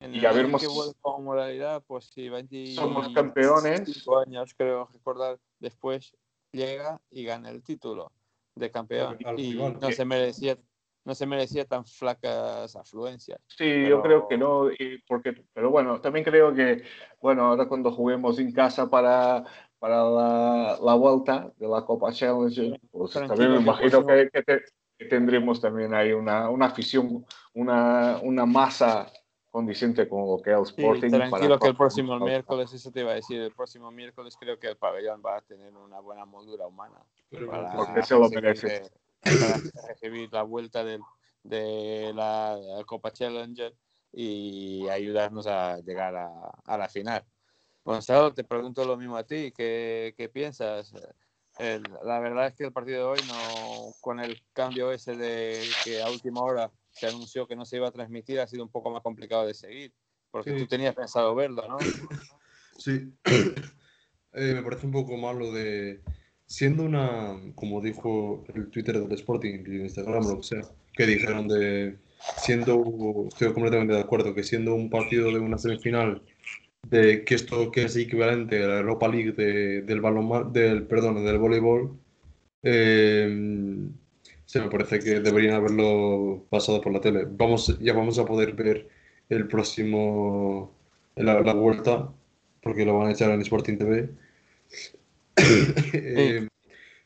en y año habermos- que como modalidad, pues sí, 20 somos campeones. años, creo recordar, después llega y gana el título de campeón. Y no se merecía no se merecía tan flacas afluencias. Sí, Pero- yo creo que no, y porque, pero bueno, también creo que, bueno, ahora cuando juguemos en casa para, para la, la vuelta de la Copa Challenge, pues Tranquilo, también me imagino que, que te- que tendremos también ahí una, una afición, una, una masa condiciente con lo que es el Sí, Sporting. para tranquilo que el próximo cosa. miércoles, eso te iba a decir, el próximo miércoles creo que el pabellón va a tener una buena moldura humana. Para Porque se lo merece. para recibir la vuelta del- de la Copa Challenger y ayudarnos a llegar a, a la final. Gonzalo, te pregunto lo mismo a ti, ¿qué, qué piensas? El- la verdad es que el partido de hoy, no, con el cambio ese de que a última hora se anunció que no se iba a transmitir, ha sido un poco más complicado de seguir, porque Sí. tú tenías pensado verlo, ¿no? Sí, [COUGHS] Eh, me parece un poco malo de, siendo una, como dijo el Twitter del Sporting, el Instagram, lo que sea, que dijeron de, siendo, estoy completamente de acuerdo, que siendo un partido de una semifinal, de que esto que es equivalente a la Europa League de- del balonma- del, perdón, del voleibol, eh, Sí, me parece que deberían haberlo pasado por la tele. Vamos, ya vamos a poder ver el próximo, la, la vuelta, porque lo van a echar en Sporting TV. [COUGHS] Eh,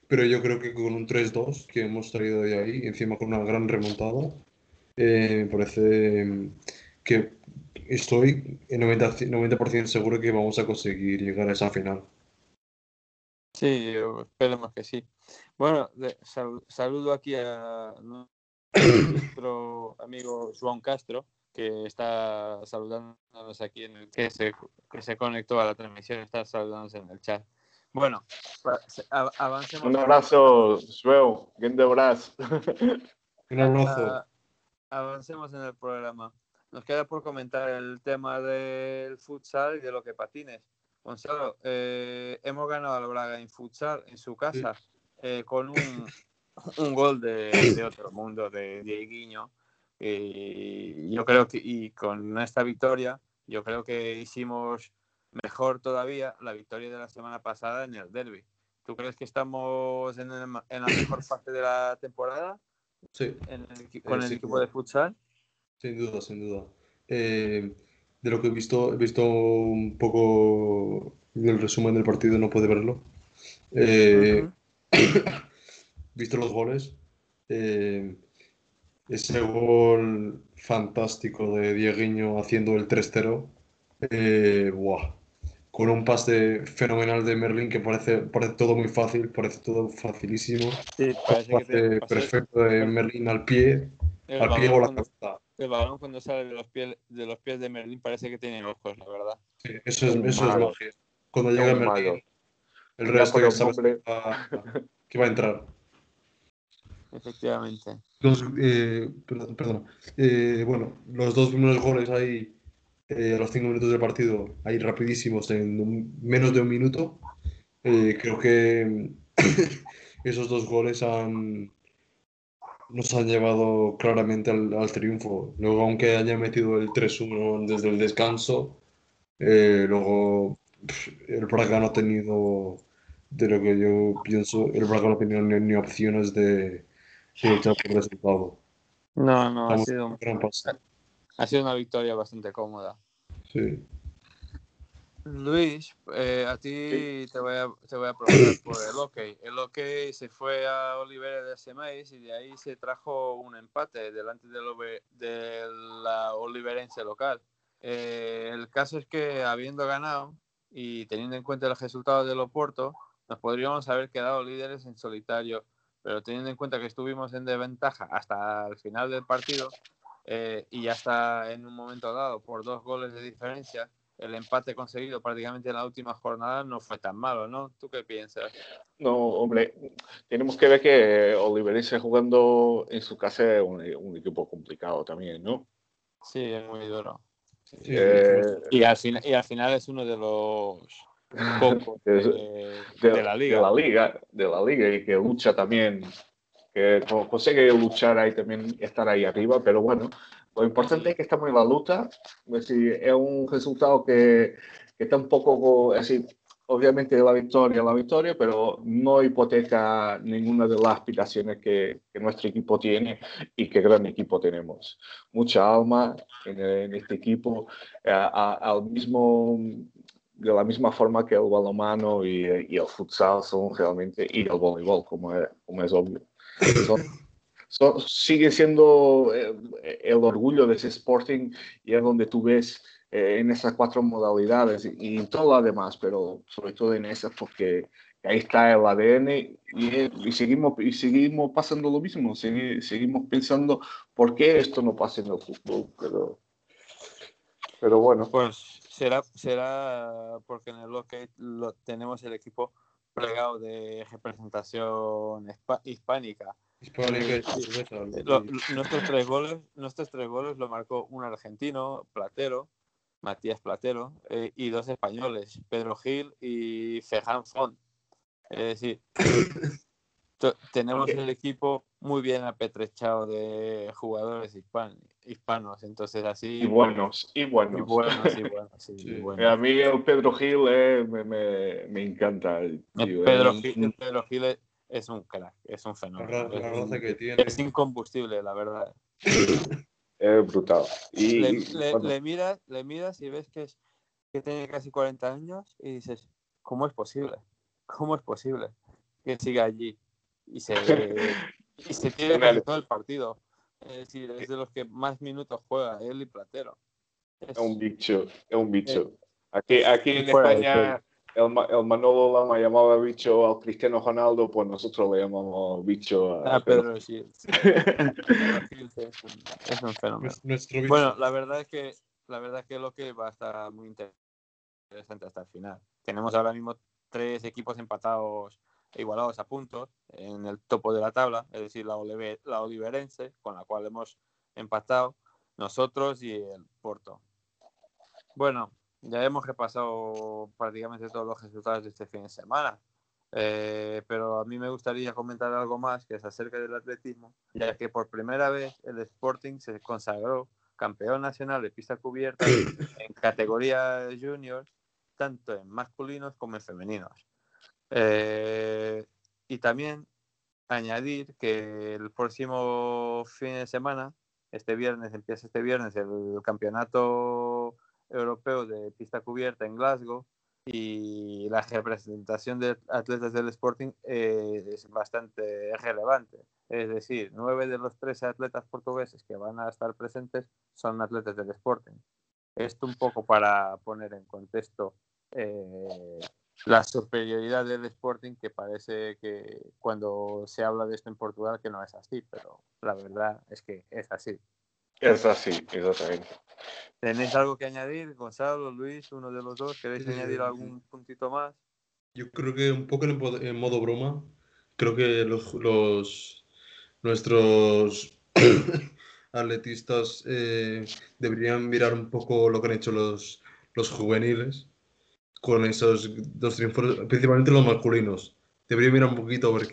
pero yo creo que con un 3-2 que hemos traído de ahí, encima con una gran remontada, eh, me parece que estoy en 90%, 90 seguro que vamos a conseguir llegar a esa final. Sí, esperemos que sí. Bueno, de- sal- saludo aquí a nuestro amigo Juan Castro, que está saludándonos aquí en el que se, que se conectó a la transmisión, está saludándonos en el chat. Bueno, avancemos. Un abrazo, Joel. Grande abrazo. [LAUGHS] Un abrazo. Ah, avancemos en el programa. Nos queda por comentar el tema del futsal y de lo que patines. Gonzalo, eh, hemos ganado al Braga en futsal en su casa eh, con un, un gol de, de otro mundo, de Dieguiño. Y yo creo que y con esta victoria, yo creo que hicimos mejor todavía la victoria de la semana pasada en el derby. ¿Tú crees que estamos en, el ma- en la mejor [CLEARS THROAT] fase de la temporada Sí, en el equi- con Eh, el equipo de futsal? sin duda, sin duda. Eh, de lo que he visto, he visto un poco el resumen del partido, no puede verlo. Eh. [COUGHS] visto los goles. eh, ese gol fantástico de Dieguiño haciendo el 3-0. eh, Con un pase fenomenal de Merlin que parece, parece todo muy fácil, parece todo facilísimo. Sí, parece que Pase te- pase- perfecto de Merlin al pie, el, al pie o la cabeza. el balón cuando sale de los pies de los pies de Merlín parece que tiene ojos, la verdad. Sí, eso es, Un eso es magia. Cuando llega Un. Merlin, el resto ya sabes que va, que va a entrar. Efectivamente. Los, eh, perdón, perdona. Eh, bueno, los dos primeros goles ahí eh, a los cinco minutos del partido, ahí rapidísimos, en un- menos de un minuto. Eh, creo que [COUGHS] esos dos goles han, nos han llevado claramente al, al triunfo. Luego, aunque haya metido el 3-1 desde el descanso, eh, luego el Braga no ha tenido, de lo que yo pienso, el Braga no ha tenido ni, ni opciones de, de luchar por el resultado. No, no, ha sido, un gran paso. ha sido una victoria bastante cómoda. Sí. Luis, eh, a ti te, voy a, te voy a preguntar por el OK. El OK se fue a Olivera de Semais y de ahí se trajo un empate delante del Ove- de la Oliverense local. Eh, el caso es que habiendo ganado y teniendo en cuenta los resultados del Oporto, nos podríamos haber quedado líderes en solitario, pero teniendo en cuenta que estuvimos en desventaja hasta el final del partido eh, y hasta en un momento dado por dos goles de diferencia, el empate conseguido prácticamente en la última jornada no fue tan malo, ¿no? ¿Tú qué piensas? No, hombre, tenemos que ver que Oliverense jugando en su casa es un, un equipo complicado también, ¿no? Sí, es muy duro. Sí, Eh, Y al, y al final es uno de los pocos [LAUGHS] de, de, de la liga. de la liga, de la liga y que lucha también, que co- consigue luchar ahí también, estar ahí arriba, pero bueno, lo importante es que estamos en la lucha, es decir, es un resultado que, que está un poco, así, obviamente la victoria, la victoria, pero no hipoteca ninguna de las aspiraciones que, nuestro equipo tiene y qué gran equipo tenemos. Mucha alma en, este equipo, a- al mismo de la misma forma que el balonmano y, el futsal son realmente, y el voleibol, como es, obvio. Sigue siendo eh, el orgullo de ese Sporting y es donde tú ves eh, en esas cuatro modalidades y, y en todo lo demás, pero sobre todo en esas porque ahí está el ADN y, y seguimos, y seguimos pasando lo mismo, segui- seguimos pensando por qué esto no pasa en el fútbol, pero, pero bueno. Pues será, será porque en el bloque lo, tenemos el equipo plegado de representación hispánica. Hispánica. Eh, lo- lo- nuestros tres goles, nuestros tres goles lo marcó un argentino, Platero, Matías Platero, eh, y dos españoles, Pedro Gil y Fejan Font. Es decir, [COUGHS] tenemos el equipo muy bien apetrechado de jugadores hispan- hispanos, entonces así Y buenos, y buenos. y buenos, y buenos, sí, [LAUGHS] Sí. y Eh, buenos. A mí el Pedro Gil eh, me, me, me encanta. el El tío, Pedro Gil, el Pedro Gil es, es un crack, es un fenómeno. la es, que tiene. es incombustible, la verdad. [LAUGHS] Es brutal. Y, Le, le- cuando- le miras, le miras y ves que, es, que tiene casi 40 años y dices, ¿cómo es posible? ¿Cómo es posible que siga allí y se, y se [LAUGHS] tire casi todo el partido? Es decir, es de los que más minutos juega él y Platero. Es- es un bicho, es un bicho. Aquí, aquí en España, el, el Manolo Lama llamaba bicho al Cristiano Ronaldo, pues nosotros le llamamos bicho a, Ah, Pedro Shields. Pedro Shields [LAUGHS] es un, es un fenómeno. Bueno, la verdad es que la verdad es que lo que va a estar muy interesante hasta el final. Tenemos ahora mismo tres equipos empatados e igualados a puntos en el topo de la tabla, es decir, la, Olive- la Oliverense, con la cual hemos empatado nosotros y el Porto. Bueno, ya hemos repasado prácticamente todos los resultados de este fin de semana. Eh, pero a mí me gustaría comentar algo más que es acerca del atletismo, ya que por primera vez el Sporting se consagró campeón nacional de pista cubierta [CLEARS THROAT] en categoría junior, tanto en masculinos como en femeninos. Eh, y también añadir que el próximo fin de semana, este viernes, empieza este viernes el campeonato europeo de pista cubierta en Glasgow y la representación de atletas del Sporting eh, es bastante relevante. Es decir, nueve de los tres atletas portugueses que van a estar presentes son atletas del Sporting. Esto un poco para poner en contexto eh, la superioridad del Sporting, que parece que cuando se habla de esto en Portugal que no es así, pero la verdad es que es así. Es así, exactamente. ¿Tenéis algo que añadir, Gonzalo, Luis, uno de los dos? ¿Queréis Eh, añadir algún puntito más? Yo creo que un poco en, modo broma, creo que los, los- nuestros [COUGHS] atletistas eh, deberían mirar un poco lo que han hecho los, los juveniles con esos dos triunfos, principalmente los masculinos. Deberían mirar un poquito a ver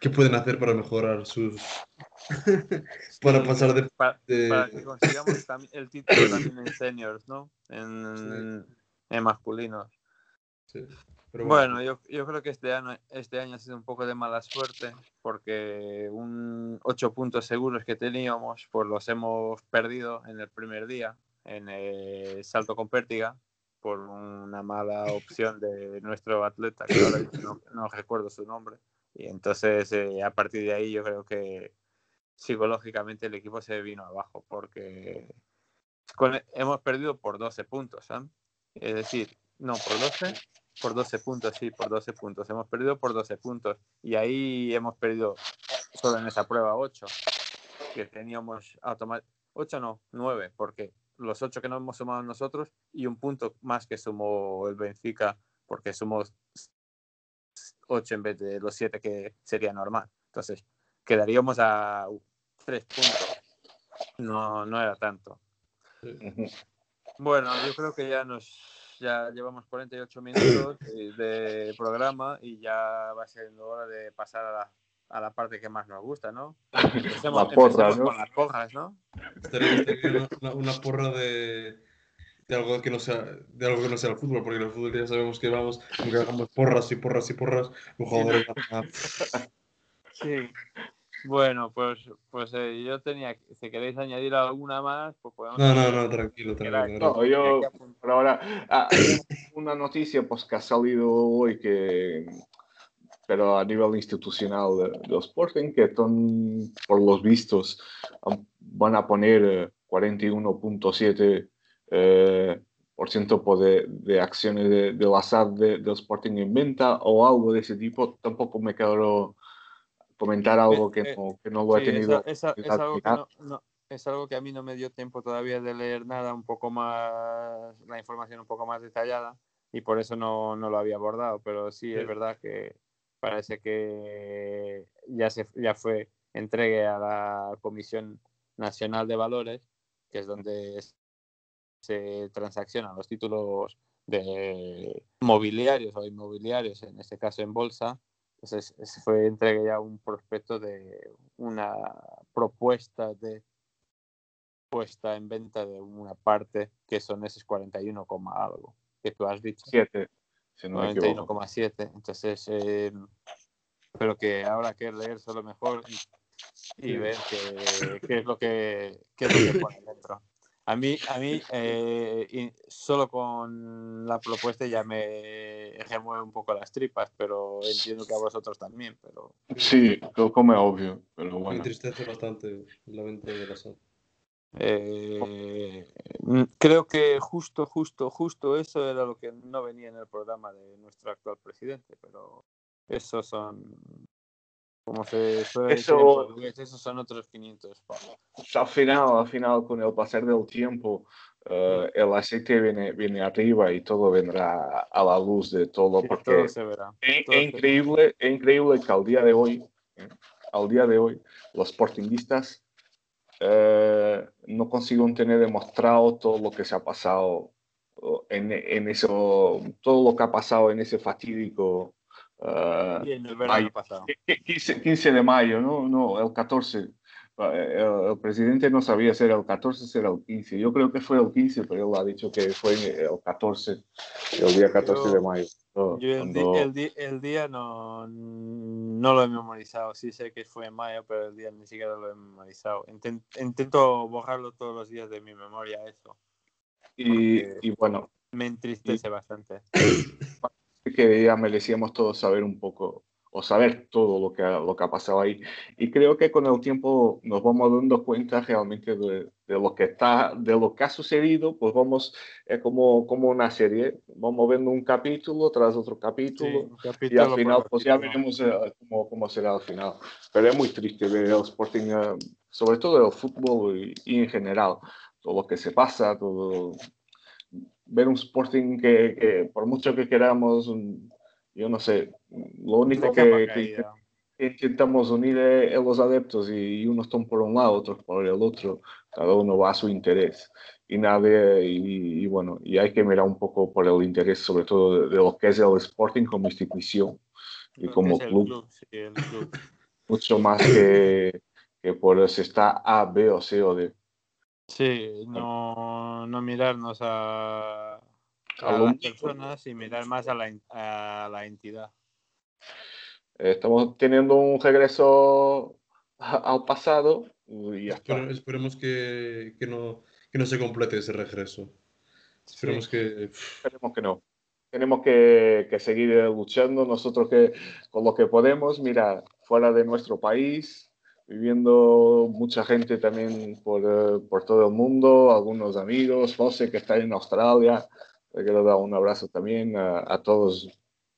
qué, pueden hacer para mejorar sus... [LAUGHS] para pasar de... Para, de- para que consigamos el título también en seniors, ¿no? En, en masculinos. sí, pero Bueno, yo, yo creo que este año, este año ha sido un poco de mala suerte porque un ocho puntos seguros que teníamos, pues los hemos perdido en el primer día, en el salto con pértiga, por una mala opción de nuestro atleta, que ahora no, no recuerdo su nombre. Y entonces, eh, a partir de ahí, yo creo que psicológicamente el equipo se vino abajo porque con- hemos perdido por 12 puntos, ¿sabes? Es decir, no, por 12, por 12 puntos, sí, por 12 puntos. Hemos perdido por 12 puntos. Y ahí hemos perdido solo en esa prueba 8, que teníamos automáticamente. 8 no, 9, porque los 8 que no hemos sumado nosotros y un punto más que sumó el Benfica, porque sumó 8 en vez de los 7 que sería normal. Entonces, quedaríamos a 3 puntos. No, no era tanto. Bueno, yo creo que ya nos ya llevamos 48 minutos [COUGHS] de programa y ya va siendo hora de pasar a la, a la parte que más nos gusta, ¿no? Empecemos, La porra, empecemos ¿no? con las porras, ¿no? Una- una porra de, de algo que no sea de algo que no sea el fútbol, porque en el fútbol ya sabemos que vamos, aunque hagamos porras y porras y porras, los jugadores Sí. Bueno, pues, pues eh, yo tenía, si queréis añadir alguna más, pues podemos... No, no, no, tranquilo, tranquilo. No, yo, por ahora, ah, hay una noticia pues, que ha salido hoy que, pero a nivel institucional de, de Sporting, que son, por los vistos, van a poner eh, 41.7 eh, por ciento de, de acciones de, del azar de, del Sporting en venta o algo de ese tipo. Tampoco me quiero comentar algo que Eh, no, que no lo he Sí, tenido. esa- esa- es, algo que no, no- es algo que a mí no me dio tiempo todavía de leer nada, un poco más, la información un poco más detallada, y por eso no, no lo había abordado, pero sí, Sí. es verdad que parece que ya, se, ya fue entregue a la Comisión Nacional de Valores, que es donde se transaccionan los títulos de mobiliarios o inmobiliarios, en este caso en bolsa, entonces se fue entregue ya un prospecto de una propuesta de puesta en venta de una parte que son esos 41, coma algo que tú has dicho. Siete, si no me equivoco. 91,7. Entonces, eh, pero que ahora que leer solo mejor y, y ver qué, qué es lo que, qué es lo que pone dentro. A mí, a mí eh, solo con la propuesta ya me remueve un poco las tripas, pero entiendo que a vosotros también. Pero Sí, creo como es obvio, pero Me bueno. entristece bastante la venta de la sal. eh, mm, creo que justo, justo, justo eso era lo que no venía en el programa de nuestro actual presidente, pero esos son, como se suele decir en Eso- portugués, esos son otros 500 pavos. Al final, al final, con el pasar del tiempo, eh, el aceite viene, viene arriba y todo vendrá a la luz de todo, Sí, porque todo se verá. es, todo es se- increíble, es increíble que al día de hoy, eh, al día de hoy, los sportinguistas eh, no consiguen tener demostrado todo lo que se ha pasado oh, en, en eso, todo lo que ha pasado en ese fatídico Y en el verano Ay, pasado. ¿Qué- 15, 15 de mayo, ¿no? No, el 14. Eh, El, el presidente no sabía si era el 14 o si era el 15. Yo creo que fue el 15, pero él ha dicho que fue el 14, el día 14 de Yo- mayo. Cuando- Yo el, cuando- el di- el día no, no lo he memorizado. Sí sé que fue en mayo, pero el día ni siquiera lo he memorizado. Inten- intento borrarlo todos los días de mi memoria, eso. y, y bueno, Me entristece bastante. [COUGHS] que ya merecíamos todos saber un poco o saber todo lo que, ha, lo que ha pasado ahí. Y creo que con el tiempo nos vamos dando cuenta realmente de, de lo que está, de lo que ha sucedido, pues vamos, es como, como una serie, vamos viendo un capítulo tras otro Sí, capítulo. Y capítulo al final, pues ya capítulo. veremos eh, cómo, cómo será al final. Pero es muy triste ver el Sporting, eh, sobre todo el fútbol y, y en general, todo lo que se pasa, todo. Ver un Sporting que, que por mucho que queramos, yo no sé, lo único que, que caída. intentamos unir es, es los adeptos y, unos están por un lado, otros por el otro, cada uno va a su interés y nadie, y, y bueno, y hay que mirar un poco por el interés sobre todo de, de lo que es el Sporting como institución y que como el club, sí, club. mucho más que, que por si está A, B o C o D. Sí, no, no mirarnos a, a las personas y mirar más a la, a la entidad. Estamos teniendo un regreso al pasado y ya está. Esperemos que, que no, que no se complete ese regreso. Esperemos que. Esperemos que no. Tenemos que, que seguir luchando nosotros que con lo que podemos, mira, fuera de nuestro país, viviendo mucha gente también por, eh, por todo el mundo, algunos amigos, José que está en Australia, le quiero dar un abrazo también a, a todos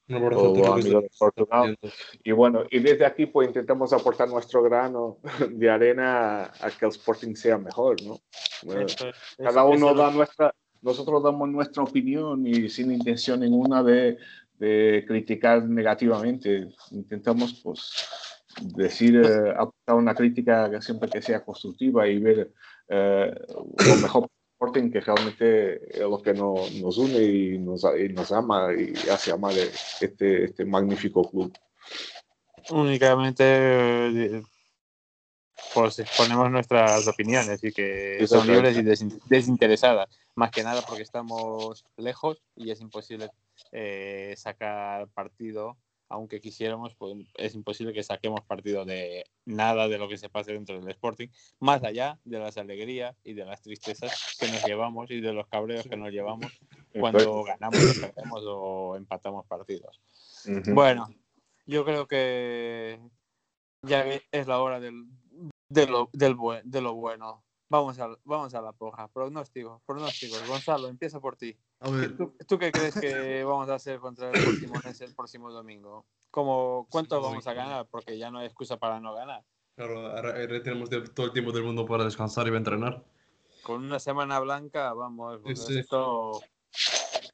Un abrazo todos amigos de Portugal. Y bueno, y desde aquí pues intentamos aportar nuestro grano [LAUGHS] de arena a, a que el Sporting sea mejor, ¿no? Bueno, Eso es- cada eso- uno eso da es- nuestra, nosotros damos nuestra opinión y sin intención ninguna de, de criticar negativamente. Intentamos pues decir, eh, aportar una crítica que siempre que sea constructiva y ver eh, lo mejor que realmente es lo que no- nos une y nos, y nos ama y hace amar este, este magnífico club. únicamente eh, pues exponemos nuestras opiniones y que son libres y desin- desinteresadas, más que nada porque estamos lejos y es imposible eh, sacar partido, aunque quisiéramos, pues es imposible que saquemos partido de nada de lo que se pase dentro del Sporting, más allá de las alegrías y de las tristezas que nos llevamos y de los cabreos que nos llevamos cuando ganamos o perdemos o empatamos partidos. Bueno, yo creo que ya es la hora del, de, lo, del de lo bueno. Vamos a, vamos a la porra. Pronósticos, pronósticos. Gonzalo, empieza por ti. A ver, ¿Tú, tú qué crees que vamos a hacer contra el Portimonense el próximo domingo? ¿Cómo, ¿Cuánto Sí, vamos a ganar? Porque ya no hay excusa para no ganar. claro, ahora, ahora tenemos todo el tiempo del mundo para descansar y va a entrenar. Con una semana blanca, vamos. Sí, sí. esto-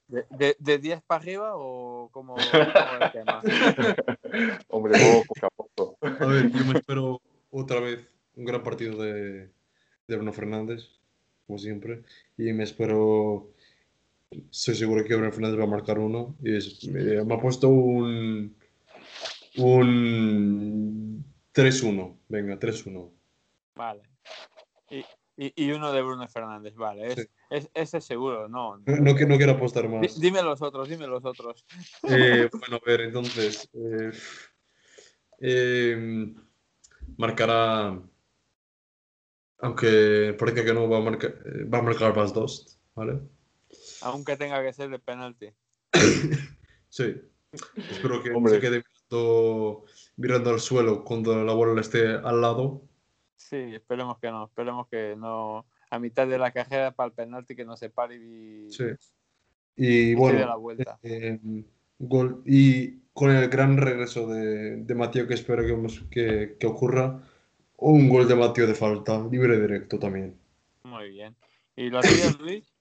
¿De, de, de 10 para arriba o cómo, el tema? [LAUGHS] Hombre, poco a poco. A ver, yo me espero otra vez un gran partido de, de Bruno Fernández, como siempre. Y me espero. Soy seguro que Bruno Fernández va a marcar uno. Y es- me, me ha puesto un. Un. 3-1. Venga, 3-1. Vale. Y, y, y uno de Bruno Fernández, vale. Es, Sí. es, ese seguro, no. No, no, que- no quiero apostar más. dime los otros, dime los otros. Eh, bueno, a ver, entonces. eh, eh, marcará, aunque parece que no va a marcar, eh, va a marcar más dos, ¿vale? Aunque tenga que ser de penalti. [COUGHS] Sí. Espero que Hombre. se quede mirando, mirando al suelo cuando la bola le esté al lado. Sí, esperemos que no. Esperemos que no. A mitad de la cajera para el penalti que no se pare y, Sí. Y y bueno, se la vuelta. eh, gol. Y con el gran regreso de, de Mateo, que espero que, que, que ocurra, un gol de Mateo de falta, libre directo también. Muy bien. ¿Y lo tuyo, [COUGHS] Luis?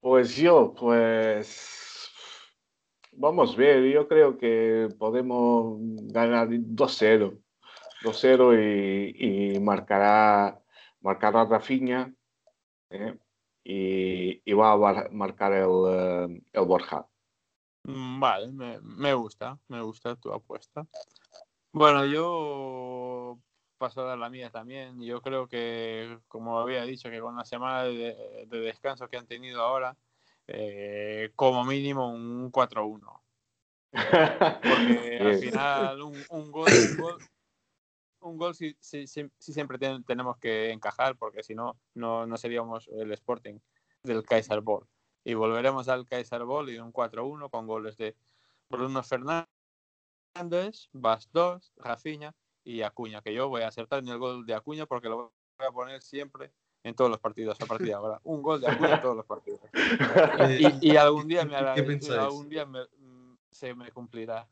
Pues yo, pues vamos a ver, yo creo que podemos ganar 2-0. 2-0 y, y marcará, marcará Rafinha ¿eh? y, y va a marcar el, eh, el Borja. Mm, Vale, me, me gusta, me gusta tu apuesta. Bueno, yo paso a dar la mía también. Yo creo que, como había dicho, que con la semana de, de descanso que han tenido ahora, eh, como mínimo un 4-1. [LAUGHS] Porque al final un, un gol, un gol, un gol sí, sí- sí- sí siempre ten- tenemos que encajar, porque si no, no, seríamos el Sporting del Kaiser Ball. Y volveremos al Kaiser Ball y un 4-1 con goles de Bruno Fernández, Bas 2, Rafinha y Acuña, que yo voy a acertar en el gol de Acuña porque lo voy a poner siempre en todos los partidos a partir de ahora. Un gol de Acuña en todos los partidos. [LAUGHS] Y, y algún día, me hará- ¿Qué pensáis? algún día me- mm, se me cumplirá.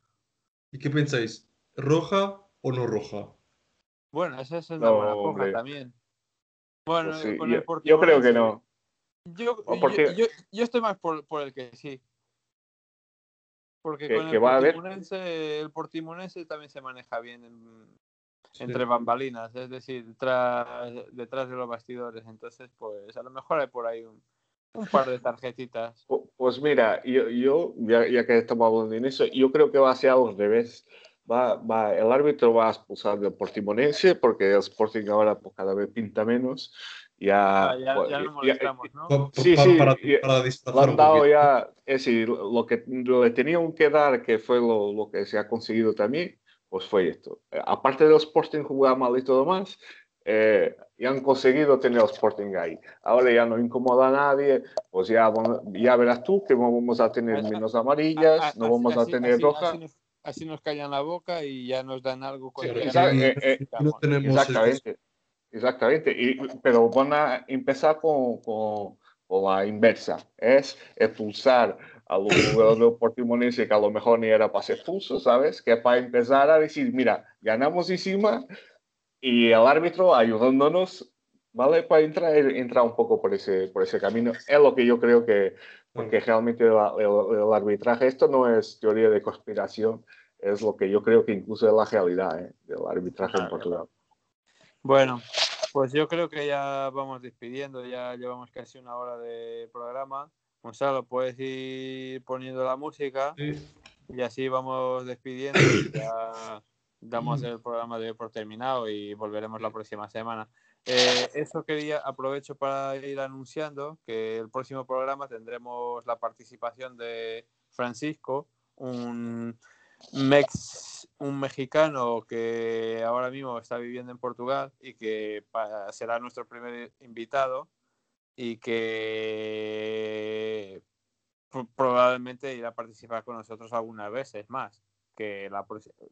¿Y qué pensáis? ¿Roja o no roja? Bueno, esa es una No, buena coja hombre. también. Bueno, Pues sí, con yo, el yo creo que no. Yo, yo- yo estoy más por, por el que sí. Porque Que- con que el a haber- Portimonense, el Portimonense también se maneja bien en- Sí. entre bambalinas, es decir, detrás, detrás de los bastidores. Entonces, pues a lo mejor hay por ahí un, un par de tarjetitas. Pu- Pues mira, yo, yo ya, ya que estamos hablando en eso, yo creo que va a ser al revés. Va, va, el árbitro va a expulsar del Portimonense porque el Sporting ahora pues, cada vez pinta menos. Ya, Ah, ya, pues, ya ya- nos molestamos, ¿no? Pa- pa- Sí, sí, para, y- para le han un dado ya, es decir, lo que le tenían que dar, que fue lo, lo que se ha conseguido también, pues fue esto. Eh, Aparte del Sporting jugar mal y todo más, eh, ya han conseguido tener el Sporting ahí. Ahora ya no incomoda a nadie, pues ya, ya verás tú que no vamos a tener menos amarillas, ah, no así- vamos a así- tener así- roja. Así nos, así nos callan la boca y ya nos dan algo con Sí, que ya eh, eh, no tenemos Exactamente, exactamente. Y, pero van a empezar con, con, con la inversa, es expulsar a los [COUGHS] jugadores del Portimonense que a lo mejor ni era para ser expulso, ¿sabes? Que para empezar a decir, mira, ganamos encima y el árbitro ayudándonos, ¿vale? Para entrar, entrar un poco por ese, por ese camino. Es lo que yo creo que, porque realmente la- el, el arbitraje, esto no es teoría de conspiración, es lo que yo creo que incluso es la realidad ¿eh? del arbitraje en. Portugal. Bueno, pues yo creo que ya vamos despidiendo, ya llevamos casi una hora de programa. Gonzalo, puedes ir poniendo la música Sí. y así vamos despidiendo y ya damos el programa de hoy por terminado y volveremos la próxima semana. Eh, eso quería, aprovecho para ir anunciando que el próximo programa tendremos la participación de Francisco, un mex, un mexicano que ahora mismo está viviendo en Portugal y que será nuestro primer invitado y que pro- probablemente irá a participar con nosotros algunas veces más que, la,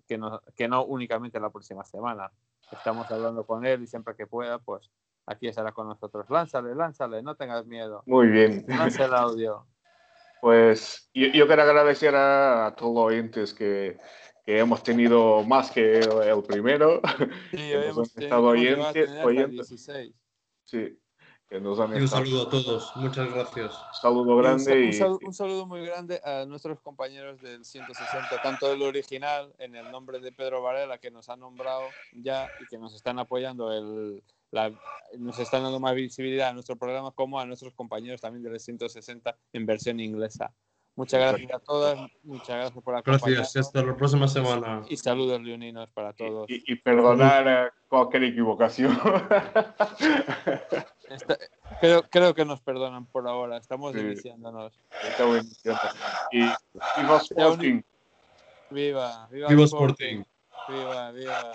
que, no, que no únicamente la próxima semana. Estamos hablando con él y siempre que pueda, pues aquí estará con nosotros. Lánzale, lánzale, no tengas miedo. Muy bien. Lanza el audio. Pues yo, yo quiero agradecer a, a todos los oyentes que, que hemos tenido más que el, el primero. [LAUGHS] Sí, Que hemos estado oyentes- tener hasta oyentes. 16. Sí, que nos han Y un estado- saludo a todos. Muchas gracias. Un saludo Y un, grande. un y- saludo, un saludo muy grande a nuestros compañeros del 160, tanto del original, en el nombre de Pedro Varela, que nos ha nombrado ya y que nos están apoyando, el, la- nos están dando más visibilidad a nuestro programa, como a nuestros compañeros también del 160 en versión inglesa. Muchas gracias a todas, muchas gracias por acompañarnos. Gracias. Hasta la próxima semana. Y saludos leoninos para todos. y, y perdonar eh, cualquier equivocación. [LAUGHS] Esta- creo, creo que nos perdonan por ahora, estamos Sí. iniciándonos. Está buenísimo. y, y los Sporting. Viva, viva, Viva Sporting. Viva, viva.